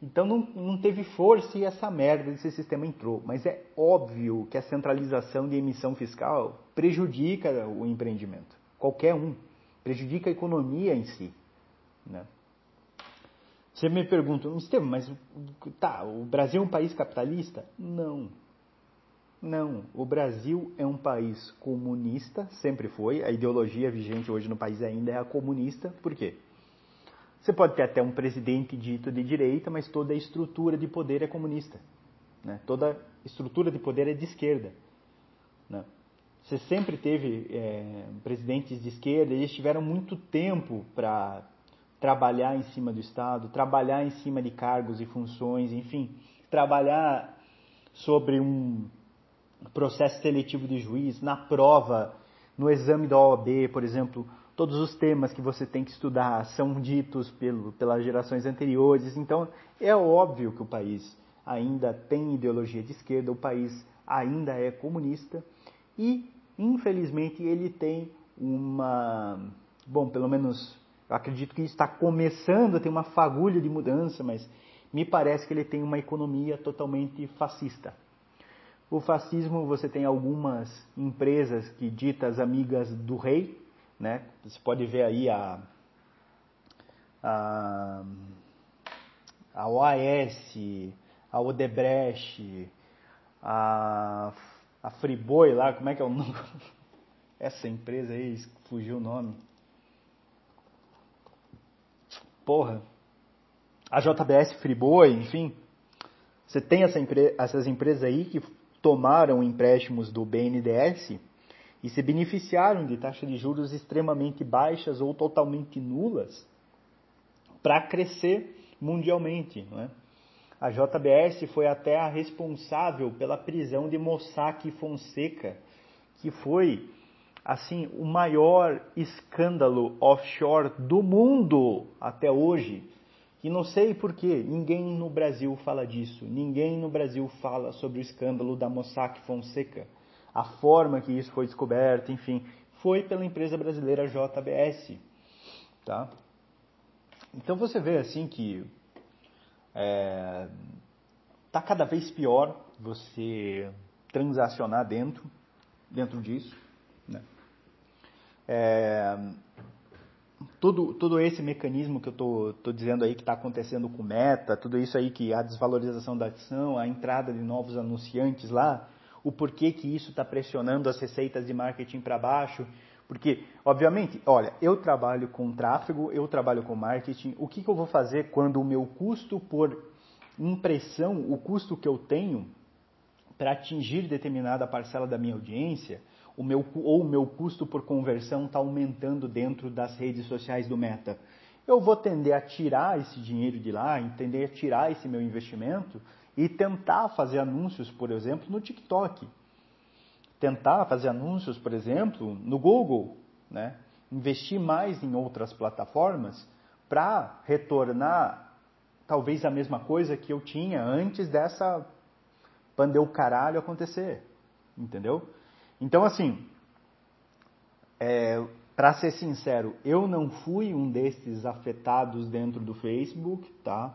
Então, então não, não teve força e essa merda desse sistema entrou. Mas é óbvio que a centralização de emissão fiscal prejudica o empreendimento. Qualquer um. Prejudica a economia em si. Né? Você me pergunta, Estevam, mas tá, o Brasil é um país capitalista? Não. Não, o Brasil é um país comunista, sempre foi. A ideologia vigente hoje no país ainda é a comunista. Por quê? Você pode ter até um presidente dito de direita, mas toda a estrutura de poder é comunista. Né? Toda estrutura de poder é de esquerda. Né? Você sempre teve é, presidentes de esquerda, eles tiveram muito tempo para trabalhar em cima do Estado, trabalhar em cima de cargos e funções, enfim, trabalhar sobre um processo seletivo de juiz, na prova, no exame da OAB, por exemplo, todos os temas que você tem que estudar são ditos pelo, pelas gerações anteriores. Então, é óbvio que o país ainda tem ideologia de esquerda, o país ainda é comunista e, infelizmente, ele tem uma. Bom, pelo menos eu acredito que está começando a ter uma fagulha de mudança, mas me parece que ele tem uma economia totalmente fascista. O fascismo, você tem algumas empresas que ditas amigas do rei, né? Você pode ver aí a, a, a OAS, a Odebrecht, a, a Friboi lá, como é que é o nome? Essa empresa aí, fugiu o nome. Porra. A JBS Friboi, enfim. Você tem essa essas empresas aí que tomaram empréstimos do BNDES e se beneficiaram de taxas de juros extremamente baixas ou totalmente nulas para crescer mundialmente. É? A JBS foi até a responsável pela prisão de Mossack Fonseca, que foi assim o maior escândalo offshore do mundo até hoje. E não sei por que ninguém no Brasil fala disso. Ninguém no Brasil fala sobre o escândalo da Mossack Fonseca. A forma que isso foi descoberto, enfim, foi pela empresa brasileira JBS. Tá? Então você vê assim que é, tá cada vez pior você transacionar dentro, dentro disso. É, todo, esse mecanismo que eu estou dizendo aí que está acontecendo com meta, tudo isso aí que a desvalorização da ação, a entrada de novos anunciantes lá, o porquê que isso está pressionando as receitas de marketing para baixo, porque, obviamente, olha, eu trabalho com tráfego, eu trabalho com marketing, o que, que eu vou fazer quando o meu custo por impressão, o custo que eu tenho para atingir determinada parcela da minha audiência, o meu, ou o meu custo por conversão está aumentando dentro das redes sociais do Meta. Eu vou tender a tirar esse dinheiro de lá, tender a tirar esse meu investimento e tentar fazer anúncios, por exemplo, no TikTok. Tentar fazer anúncios, por exemplo, no Google, né? investir mais em outras plataformas para retornar talvez a mesma coisa que eu tinha antes dessa pandeu caralho acontecer, entendeu? Então, assim, é, para ser sincero, eu não fui um desses afetados dentro do Facebook, tá?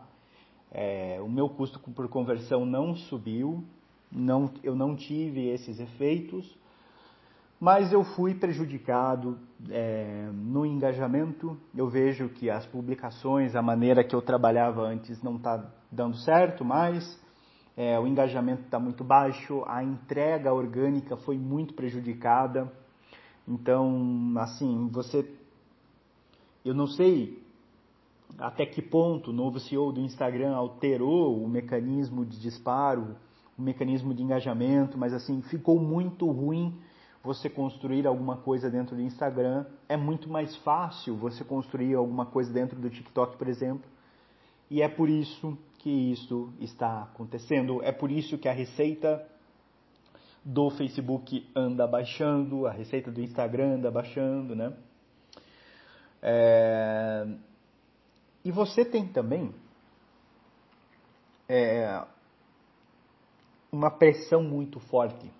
É, o meu custo por conversão não subiu, não, eu não tive esses efeitos, mas eu fui prejudicado é, no engajamento. Eu vejo que as publicações, a maneira que eu trabalhava antes, não está dando certo mais é, o engajamento está muito baixo, a entrega orgânica foi muito prejudicada. Então, assim, você. Eu não sei até que ponto o novo CEO do Instagram alterou o mecanismo de disparo, o mecanismo de engajamento, mas assim, ficou muito ruim você construir alguma coisa dentro do Instagram. É muito mais fácil você construir alguma coisa dentro do TikTok, por exemplo. E é por isso que isso está acontecendo. É por isso que a receita do Facebook anda baixando, a receita do Instagram anda baixando, né? É... E você tem também é... uma pressão muito forte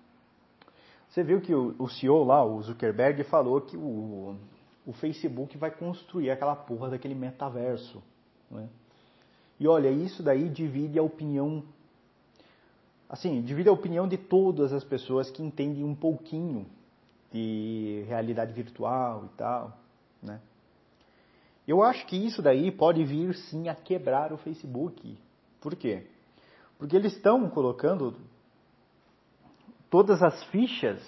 Você viu que o, CEO lá, o Zuckerberg, falou que o, o Facebook vai construir aquela porra daquele metaverso. Né? E olha, isso daí divide a opinião, assim, divide a opinião de todas as pessoas que entendem um pouquinho de realidade virtual e tal, né? Eu acho que isso daí pode vir sim a quebrar o Facebook. Por quê? Porque eles estão colocando todas as fichas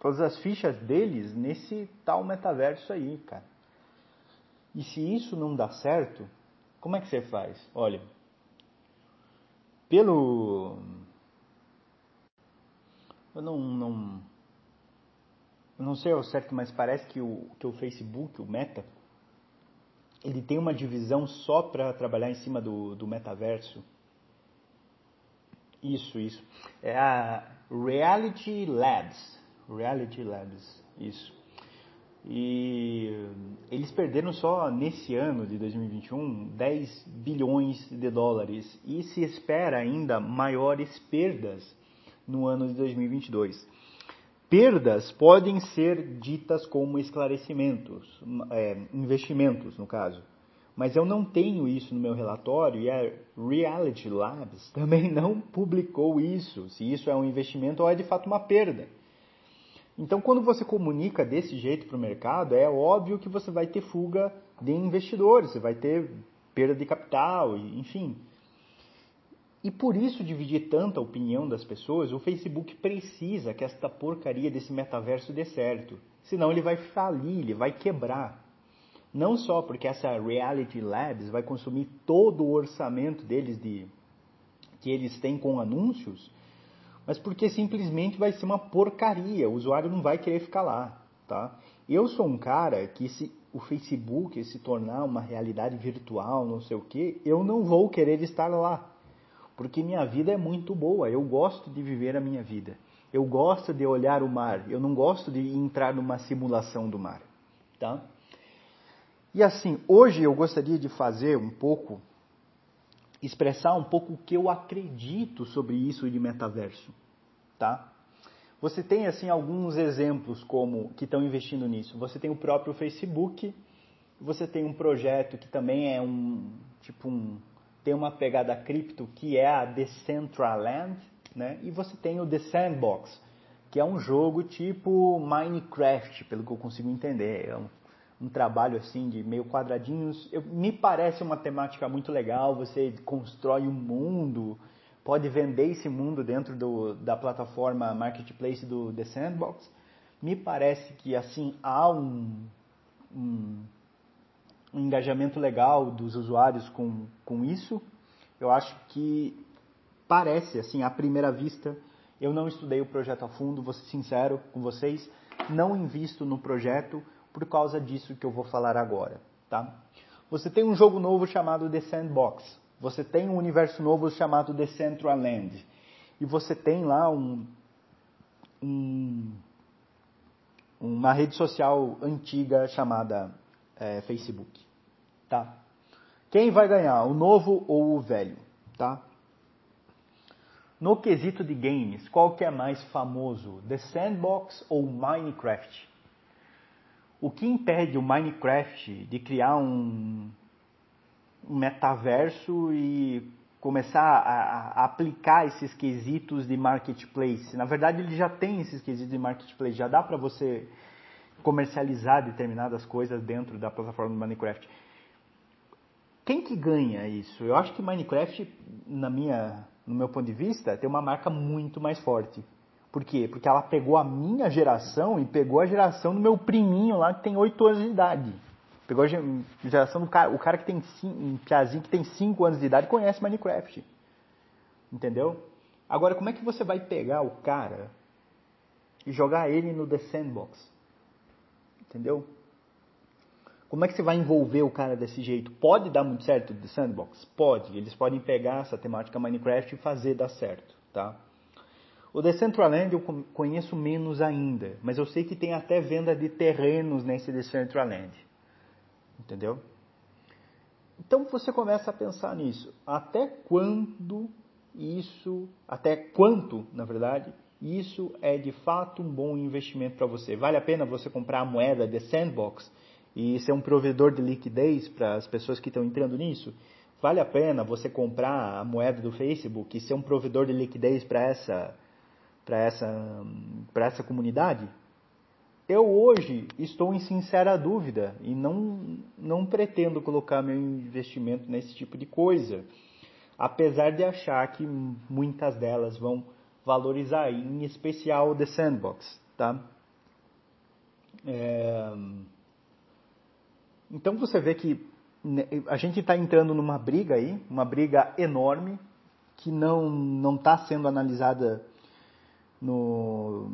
todas as fichas deles nesse tal metaverso aí, cara. E se isso não dá certo, como é que você faz? Olha, pelo eu não não eu não sei ao certo, mas parece que o que o Facebook, o Meta, ele tem uma divisão só para trabalhar em cima do, do metaverso. Isso, isso. É a Reality Labs. Reality Labs, isso. E eles perderam só nesse ano de 2021 10 bilhões de dólares e se espera ainda maiores perdas no ano de 2022. Perdas podem ser ditas como esclarecimentos, é, investimentos no caso. Mas eu não tenho isso no meu relatório e a Reality Labs também não publicou isso, se isso é um investimento ou é de fato uma perda. Então, quando você comunica desse jeito para o mercado, é óbvio que você vai ter fuga de investidores, você vai ter perda de capital, enfim. E por isso dividir tanto a opinião das pessoas, o Facebook precisa que esta porcaria desse metaverso dê certo. Senão ele vai falir, ele vai quebrar. Não só porque essa Reality Labs vai consumir todo o orçamento deles de que eles têm com anúncios, mas porque simplesmente vai ser uma porcaria, o usuário não vai querer ficar lá, tá? Eu sou um cara que se o Facebook se tornar uma realidade virtual, não sei o que, eu não vou querer estar lá porque minha vida é muito boa, eu gosto de viver a minha vida. Eu gosto de olhar o mar, eu não gosto de entrar numa simulação do mar, tá? E assim, hoje eu gostaria de fazer um pouco expressar um pouco o que eu acredito sobre isso de metaverso, tá? Você tem assim alguns exemplos como que estão investindo nisso. Você tem o próprio Facebook, você tem um projeto que também é um tipo um tem uma pegada cripto que é a Decentraland, né? E você tem o The Sandbox, que é um jogo tipo Minecraft, pelo que eu consigo entender. É um, um trabalho assim de meio quadradinhos. Eu, me parece uma temática muito legal. Você constrói um mundo, pode vender esse mundo dentro do, da plataforma marketplace do The Sandbox. Me parece que assim há um, um um engajamento legal dos usuários com, com isso. Eu acho que parece, assim, à primeira vista, eu não estudei o projeto a fundo, vou ser sincero com vocês, não invisto no projeto por causa disso que eu vou falar agora, tá? Você tem um jogo novo chamado The Sandbox, você tem um universo novo chamado The Central Land, e você tem lá um, um uma rede social antiga chamada é, Facebook, tá? Quem vai ganhar, o novo ou o velho, tá? No quesito de games, qual que é mais famoso, The Sandbox ou Minecraft? O que impede o Minecraft de criar um, um metaverso e começar a, a, aplicar esses quesitos de marketplace? Na verdade, ele já tem esses quesitos de marketplace, já dá para você comercializar determinadas coisas dentro da plataforma do Minecraft. Quem que ganha isso? Eu acho que Minecraft, na minha, no meu ponto de vista, tem uma marca muito mais forte. Por quê? Porque ela pegou a minha geração e pegou a geração do meu priminho lá que tem 8 anos de idade. Pegou a geração do cara, o cara que tem um piazinho que tem 5 anos de idade conhece Minecraft. Entendeu? Agora, como é que você vai pegar o cara e jogar ele no The Sandbox? Entendeu? Como é que você vai envolver o cara desse jeito? Pode dar muito certo de sandbox? Pode. Eles podem pegar essa temática Minecraft e fazer dar certo, tá? O Decentraland eu conheço menos ainda, mas eu sei que tem até venda de terrenos nesse Decentraland. Entendeu? Então você começa a pensar nisso. Até quando isso, até quanto, na verdade, isso é de fato um bom investimento para você. Vale a pena você comprar a moeda The Sandbox e ser um provedor de liquidez para as pessoas que estão entrando nisso? Vale a pena você comprar a moeda do Facebook e ser um provedor de liquidez para essa, essa, essa comunidade? Eu hoje estou em sincera dúvida e não, não pretendo colocar meu investimento nesse tipo de coisa, apesar de achar que muitas delas vão valorizar, em especial o The Sandbox, tá? É... Então você vê que né, a gente está entrando numa briga aí, uma briga enorme, que não não está sendo analisada no,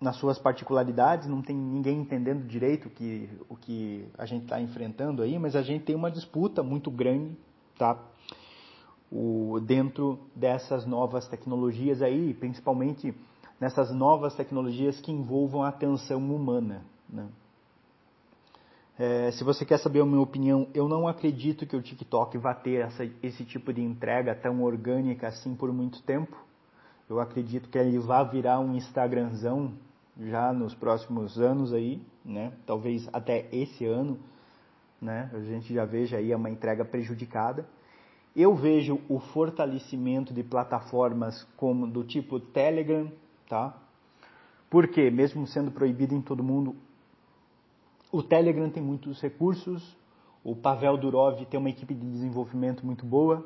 nas suas particularidades, não tem ninguém entendendo direito que, o que a gente está enfrentando aí, mas a gente tem uma disputa muito grande, tá? o, dentro dessas novas tecnologias aí, principalmente nessas novas tecnologias que envolvam a atenção humana. Né? É, se você quer saber a minha opinião, eu não acredito que o TikTok vá ter essa, esse tipo de entrega tão orgânica assim por muito tempo. Eu acredito que ele vá virar um Instagramzão já nos próximos anos aí, né? Talvez até esse ano, né? A gente já veja aí uma entrega prejudicada. Eu vejo o fortalecimento de plataformas como do tipo Telegram, tá? Porque mesmo sendo proibido em todo mundo, o Telegram tem muitos recursos, o Pavel Durov tem uma equipe de desenvolvimento muito boa.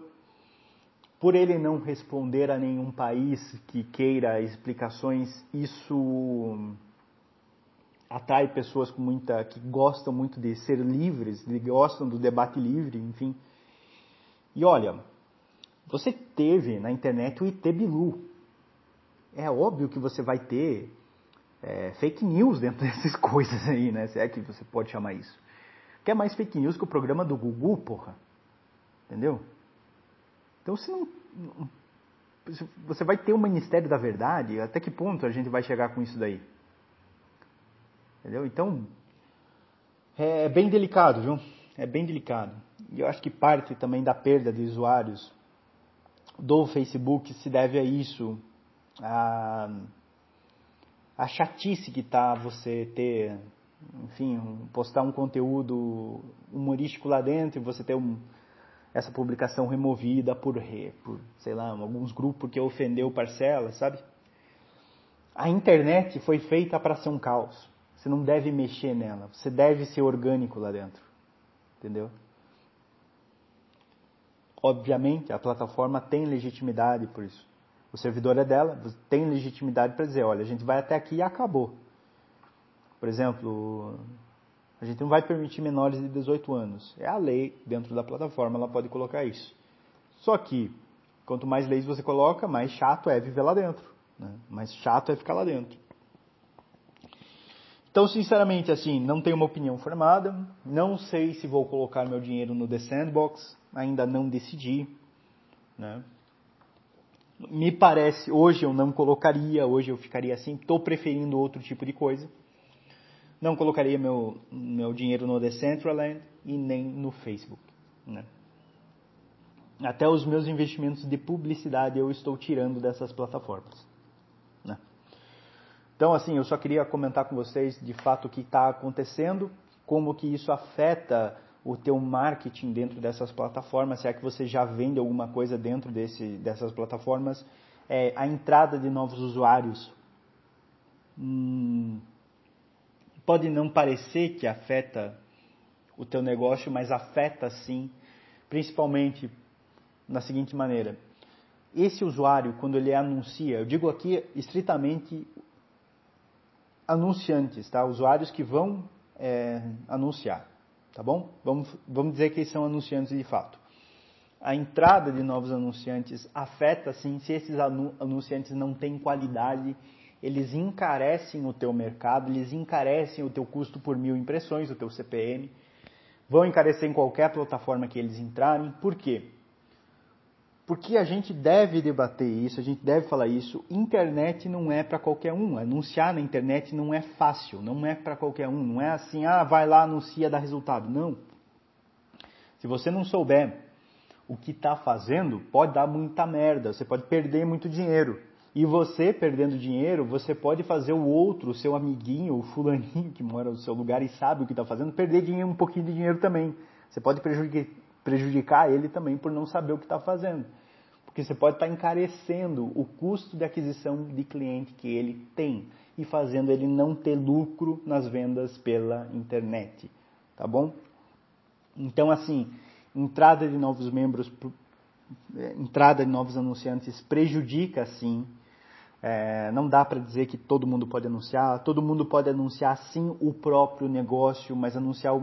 Por ele não responder a nenhum país que queira explicações, isso atrai pessoas com muita que gostam muito de ser livres, gostam do debate livre, enfim. E olha, você teve na internet o Itebilu. É óbvio que você vai ter é, fake news dentro dessas coisas aí, né? Se é que você pode chamar isso. Que é mais fake news que o programa do Gugu, porra. Entendeu? Então se não. Você vai ter o um Ministério da Verdade, até que ponto a gente vai chegar com isso daí? Entendeu? Então, é bem delicado, viu? É bem delicado. E eu acho que parte também da perda de usuários do Facebook se deve a isso, a, a chatice que tá você ter, enfim, postar um conteúdo humorístico lá dentro e você ter um, essa publicação removida por, por, sei lá, alguns grupos que ofendeu parcela, sabe? A internet foi feita para ser um caos. Você não deve mexer nela, você deve ser orgânico lá dentro. Entendeu? Obviamente, a plataforma tem legitimidade por isso. O servidor é dela, tem legitimidade para dizer, olha, a gente vai até aqui e acabou. Por exemplo, a gente não vai permitir menores de 18 anos. É a lei dentro da plataforma, ela pode colocar isso. Só que, quanto mais leis você coloca, mais chato é viver lá dentro. Né? Mais chato é ficar lá dentro. Então, sinceramente, assim, não tenho uma opinião formada. Não sei se vou colocar meu dinheiro no The Sandbox ainda não decidi. Né? Me parece, hoje eu não colocaria, hoje eu ficaria assim, estou preferindo outro tipo de coisa. Não colocaria meu, meu dinheiro no Decentraland e nem no Facebook. Né? Até os meus investimentos de publicidade eu estou tirando dessas plataformas. Né? Então, assim, eu só queria comentar com vocês de fato o que está acontecendo, como que isso afeta o teu marketing dentro dessas plataformas, se é que você já vende alguma coisa dentro desse, dessas plataformas, é, a entrada de novos usuários hum, pode não parecer que afeta o teu negócio, mas afeta sim, principalmente na seguinte maneira. Esse usuário, quando ele anuncia, eu digo aqui estritamente anunciantes, tá? Usuários que vão é, anunciar tá bom? Vamos, vamos dizer que são anunciantes de fato. A entrada de novos anunciantes afeta sim, se esses anunciantes não têm qualidade, eles encarecem o teu mercado, eles encarecem o teu custo por mil impressões, o teu CPM, vão encarecer em qualquer plataforma que eles entrarem. Por quê? Porque a gente deve debater isso, a gente deve falar isso. Internet não é para qualquer um. Anunciar na internet não é fácil, não é para qualquer um. Não é assim, ah, vai lá, anuncia, dá resultado. Não. Se você não souber o que está fazendo, pode dar muita merda, você pode perder muito dinheiro. E você perdendo dinheiro, você pode fazer o outro, o seu amiguinho, o fulaninho que mora no seu lugar e sabe o que está fazendo, perder dinheiro, um pouquinho de dinheiro também. Você pode prejudicar, ele também por não saber o que está fazendo. Porque você pode estar tá encarecendo o custo de aquisição de cliente que ele tem e fazendo ele não ter lucro nas vendas pela internet. Tá bom? Então, assim, entrada de novos membros, é, entrada de novos anunciantes prejudica, sim. É, não dá para dizer que todo mundo pode anunciar. Todo mundo pode anunciar, sim, o próprio negócio, mas anunciar o,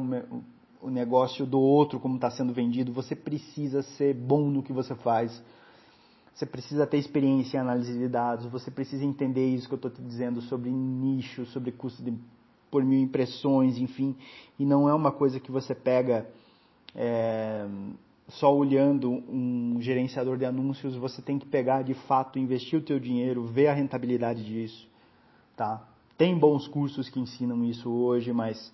o negócio do outro, como está sendo vendido. Você precisa ser bom no que você faz. Você precisa ter experiência em análise de dados. Você precisa entender isso que eu estou te dizendo sobre nicho, sobre custo de, por mil impressões, enfim. E não é uma coisa que você pega é, só olhando um gerenciador de anúncios, você tem que pegar de fato, investir o teu dinheiro, ver a rentabilidade disso, tá? Tem bons cursos que ensinam isso hoje, mas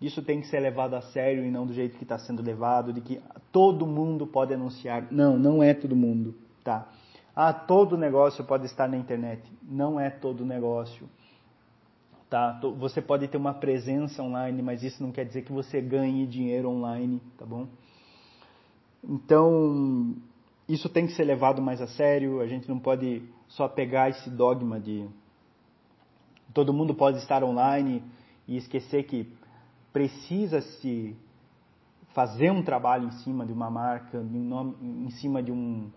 isso tem que ser levado a sério e não do jeito que está sendo levado, de que todo mundo pode anunciar. Não, não é todo mundo, tá? Ah, todo negócio pode estar na internet. Não é todo negócio. Tá? Você pode ter uma presença online, mas isso não quer dizer que você ganhe dinheiro online, tá bom? Então, isso tem que ser levado mais a sério. A gente não pode só pegar esse dogma de todo mundo pode estar online e esquecer que precisa se fazer um trabalho em cima de uma marca, em cima de um,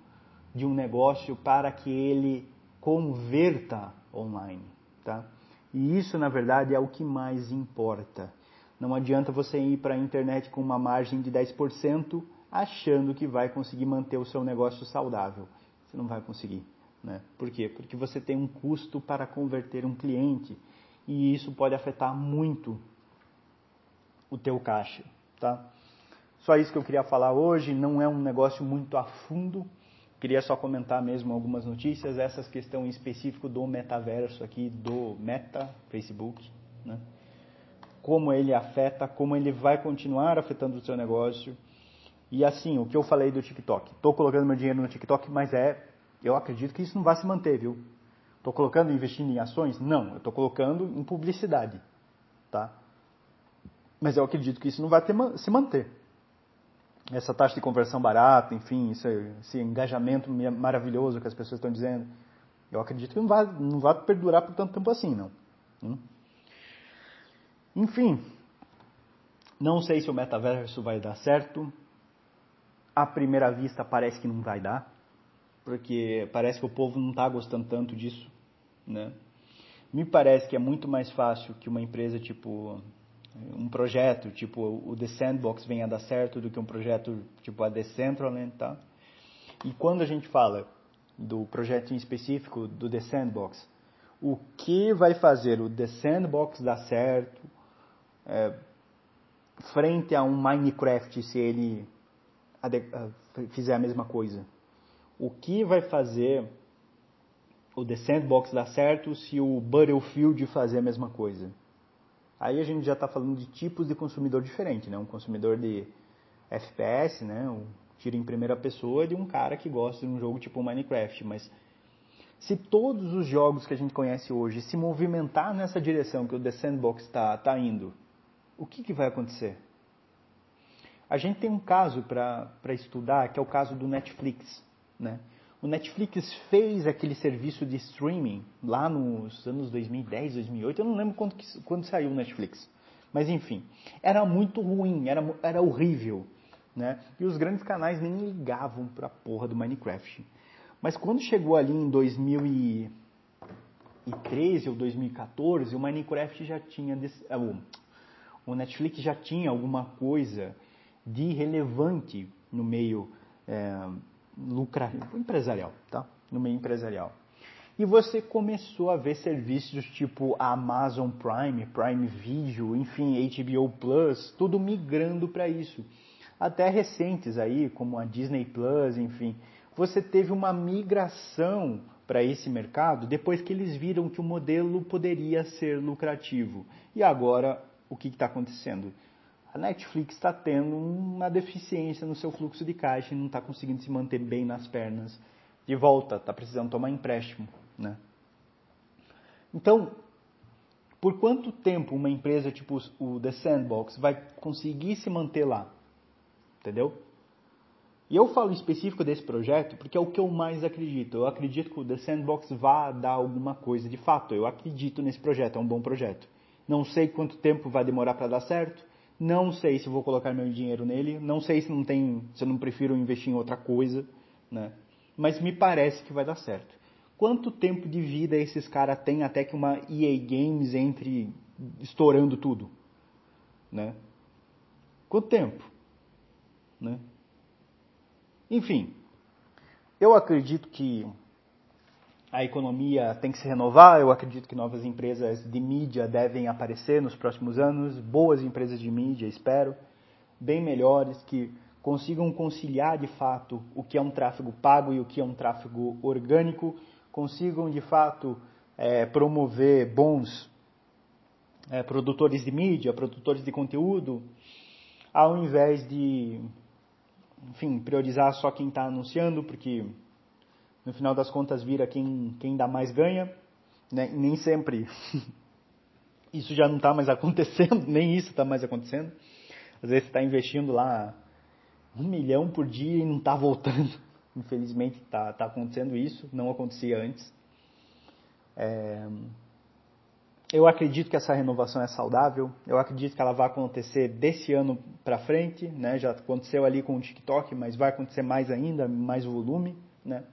de um negócio para que ele converta online, tá? E isso, na verdade, é o que mais importa. Não adianta você ir para a internet com uma margem de 10% achando que vai conseguir manter o seu negócio saudável. Você não vai conseguir. Né? Por quê? Porque você tem um custo para converter um cliente e isso pode afetar muito o teu caixa. Tá? Só isso que eu queria falar hoje. Não é um negócio muito a fundo Queria só comentar mesmo algumas notícias, essas questão em específico do metaverso aqui, do Meta, Facebook, né? Como ele afeta, como ele vai continuar afetando o seu negócio. E assim, o que eu falei do TikTok. Estou colocando meu dinheiro no TikTok, mas é, eu acredito que isso não vai se manter, viu? Estou colocando investindo em ações? Não, eu estou colocando em publicidade, tá? Mas eu acredito que isso não vai ter, se manter essa taxa de conversão barata, enfim, esse, esse engajamento maravilhoso que as pessoas estão dizendo, eu acredito que não vai, não vai perdurar por tanto tempo assim, não. Hum? Enfim, não sei se o metaverso vai dar certo. À primeira vista parece que não vai dar, porque parece que o povo não está gostando tanto disso, né? Me parece que é muito mais fácil que uma empresa tipo um projeto tipo o The Sandbox venha a dar certo do que um projeto tipo a Decentraland, tá? E quando a gente fala do projeto em específico do The Sandbox, o que vai fazer o The Sandbox dar certo é, frente a um Minecraft se ele fizer a mesma coisa? O que vai fazer o The Sandbox dar certo se o Battlefield fazer a mesma coisa? Aí a gente já está falando de tipos de consumidor diferente, né? Um consumidor de FPS, né? Um tiro em primeira pessoa de um cara que gosta de um jogo tipo Minecraft. Mas se todos os jogos que a gente conhece hoje se movimentar nessa direção que o The Sandbox está tá indo, o que, que vai acontecer? A gente tem um caso para estudar, que é o caso do Netflix, né? O Netflix fez aquele serviço de streaming lá nos anos 2010, 2008. Eu não lembro quando, quando saiu o Netflix. Mas enfim, era muito ruim, era, era horrível. Né? E os grandes canais nem ligavam para a porra do Minecraft. Mas quando chegou ali em 2013 ou 2014, o Minecraft já tinha. O Netflix já tinha alguma coisa de relevante no meio. É, lucrativo, empresarial, tá? No meio empresarial. E você começou a ver serviços tipo Amazon Prime, Prime Video, enfim, HBO Plus, tudo migrando para isso. Até recentes aí, como a Disney Plus, enfim, você teve uma migração para esse mercado depois que eles viram que o modelo poderia ser lucrativo. E agora, o que está acontecendo? A Netflix está tendo uma deficiência no seu fluxo de caixa e não está conseguindo se manter bem nas pernas. De volta, está precisando tomar empréstimo. Né? Então, por quanto tempo uma empresa tipo o The Sandbox vai conseguir se manter lá? Entendeu? E eu falo específico desse projeto porque é o que eu mais acredito. Eu acredito que o The Sandbox vá dar alguma coisa de fato. Eu acredito nesse projeto, é um bom projeto. Não sei quanto tempo vai demorar para dar certo. Não sei se vou colocar meu dinheiro nele. Não sei se não tem, se eu não prefiro investir em outra coisa, né? Mas me parece que vai dar certo quanto tempo de vida esses caras têm até que uma EA Games entre estourando tudo, né? Quanto tempo, né? Enfim, eu acredito que a economia tem que se renovar, eu acredito que novas empresas de mídia devem aparecer nos próximos anos, boas empresas de mídia, espero, bem melhores, que consigam conciliar de fato o que é um tráfego pago e o que é um tráfego orgânico, consigam de fato é, promover bons é, produtores de mídia, produtores de conteúdo, ao invés de, enfim, priorizar só quem está anunciando, porque no final das contas vira quem, quem dá mais ganha, né? Nem sempre isso já não está mais acontecendo, nem isso está mais acontecendo. Às vezes está investindo lá um milhão por dia e não está voltando. Infelizmente está tá acontecendo isso, não acontecia antes. É, eu acredito que essa renovação é saudável, eu acredito que ela vai acontecer desse ano para frente, né? já aconteceu ali com o TikTok, mas vai acontecer mais ainda, mais volume. Né?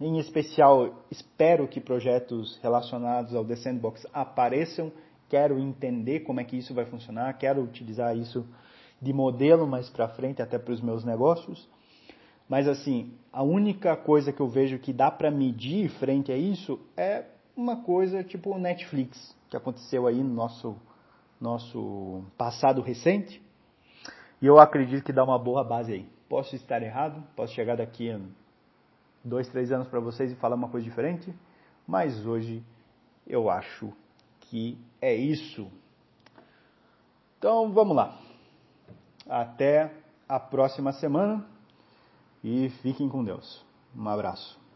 Em especial, espero que projetos relacionados ao The Sandbox apareçam, quero entender como é que isso vai funcionar, quero utilizar isso de modelo mais para frente até para os meus negócios. Mas assim, a única coisa que eu vejo que dá para medir frente a isso é uma coisa tipo Netflix, que aconteceu aí no nosso nosso passado recente. E eu acredito que dá uma boa base aí. Posso estar errado, posso chegar daqui dois, três anos para vocês e falar uma coisa diferente, mas hoje eu acho que é isso. Então vamos lá. Até a próxima semana e fiquem com Deus. Um abraço.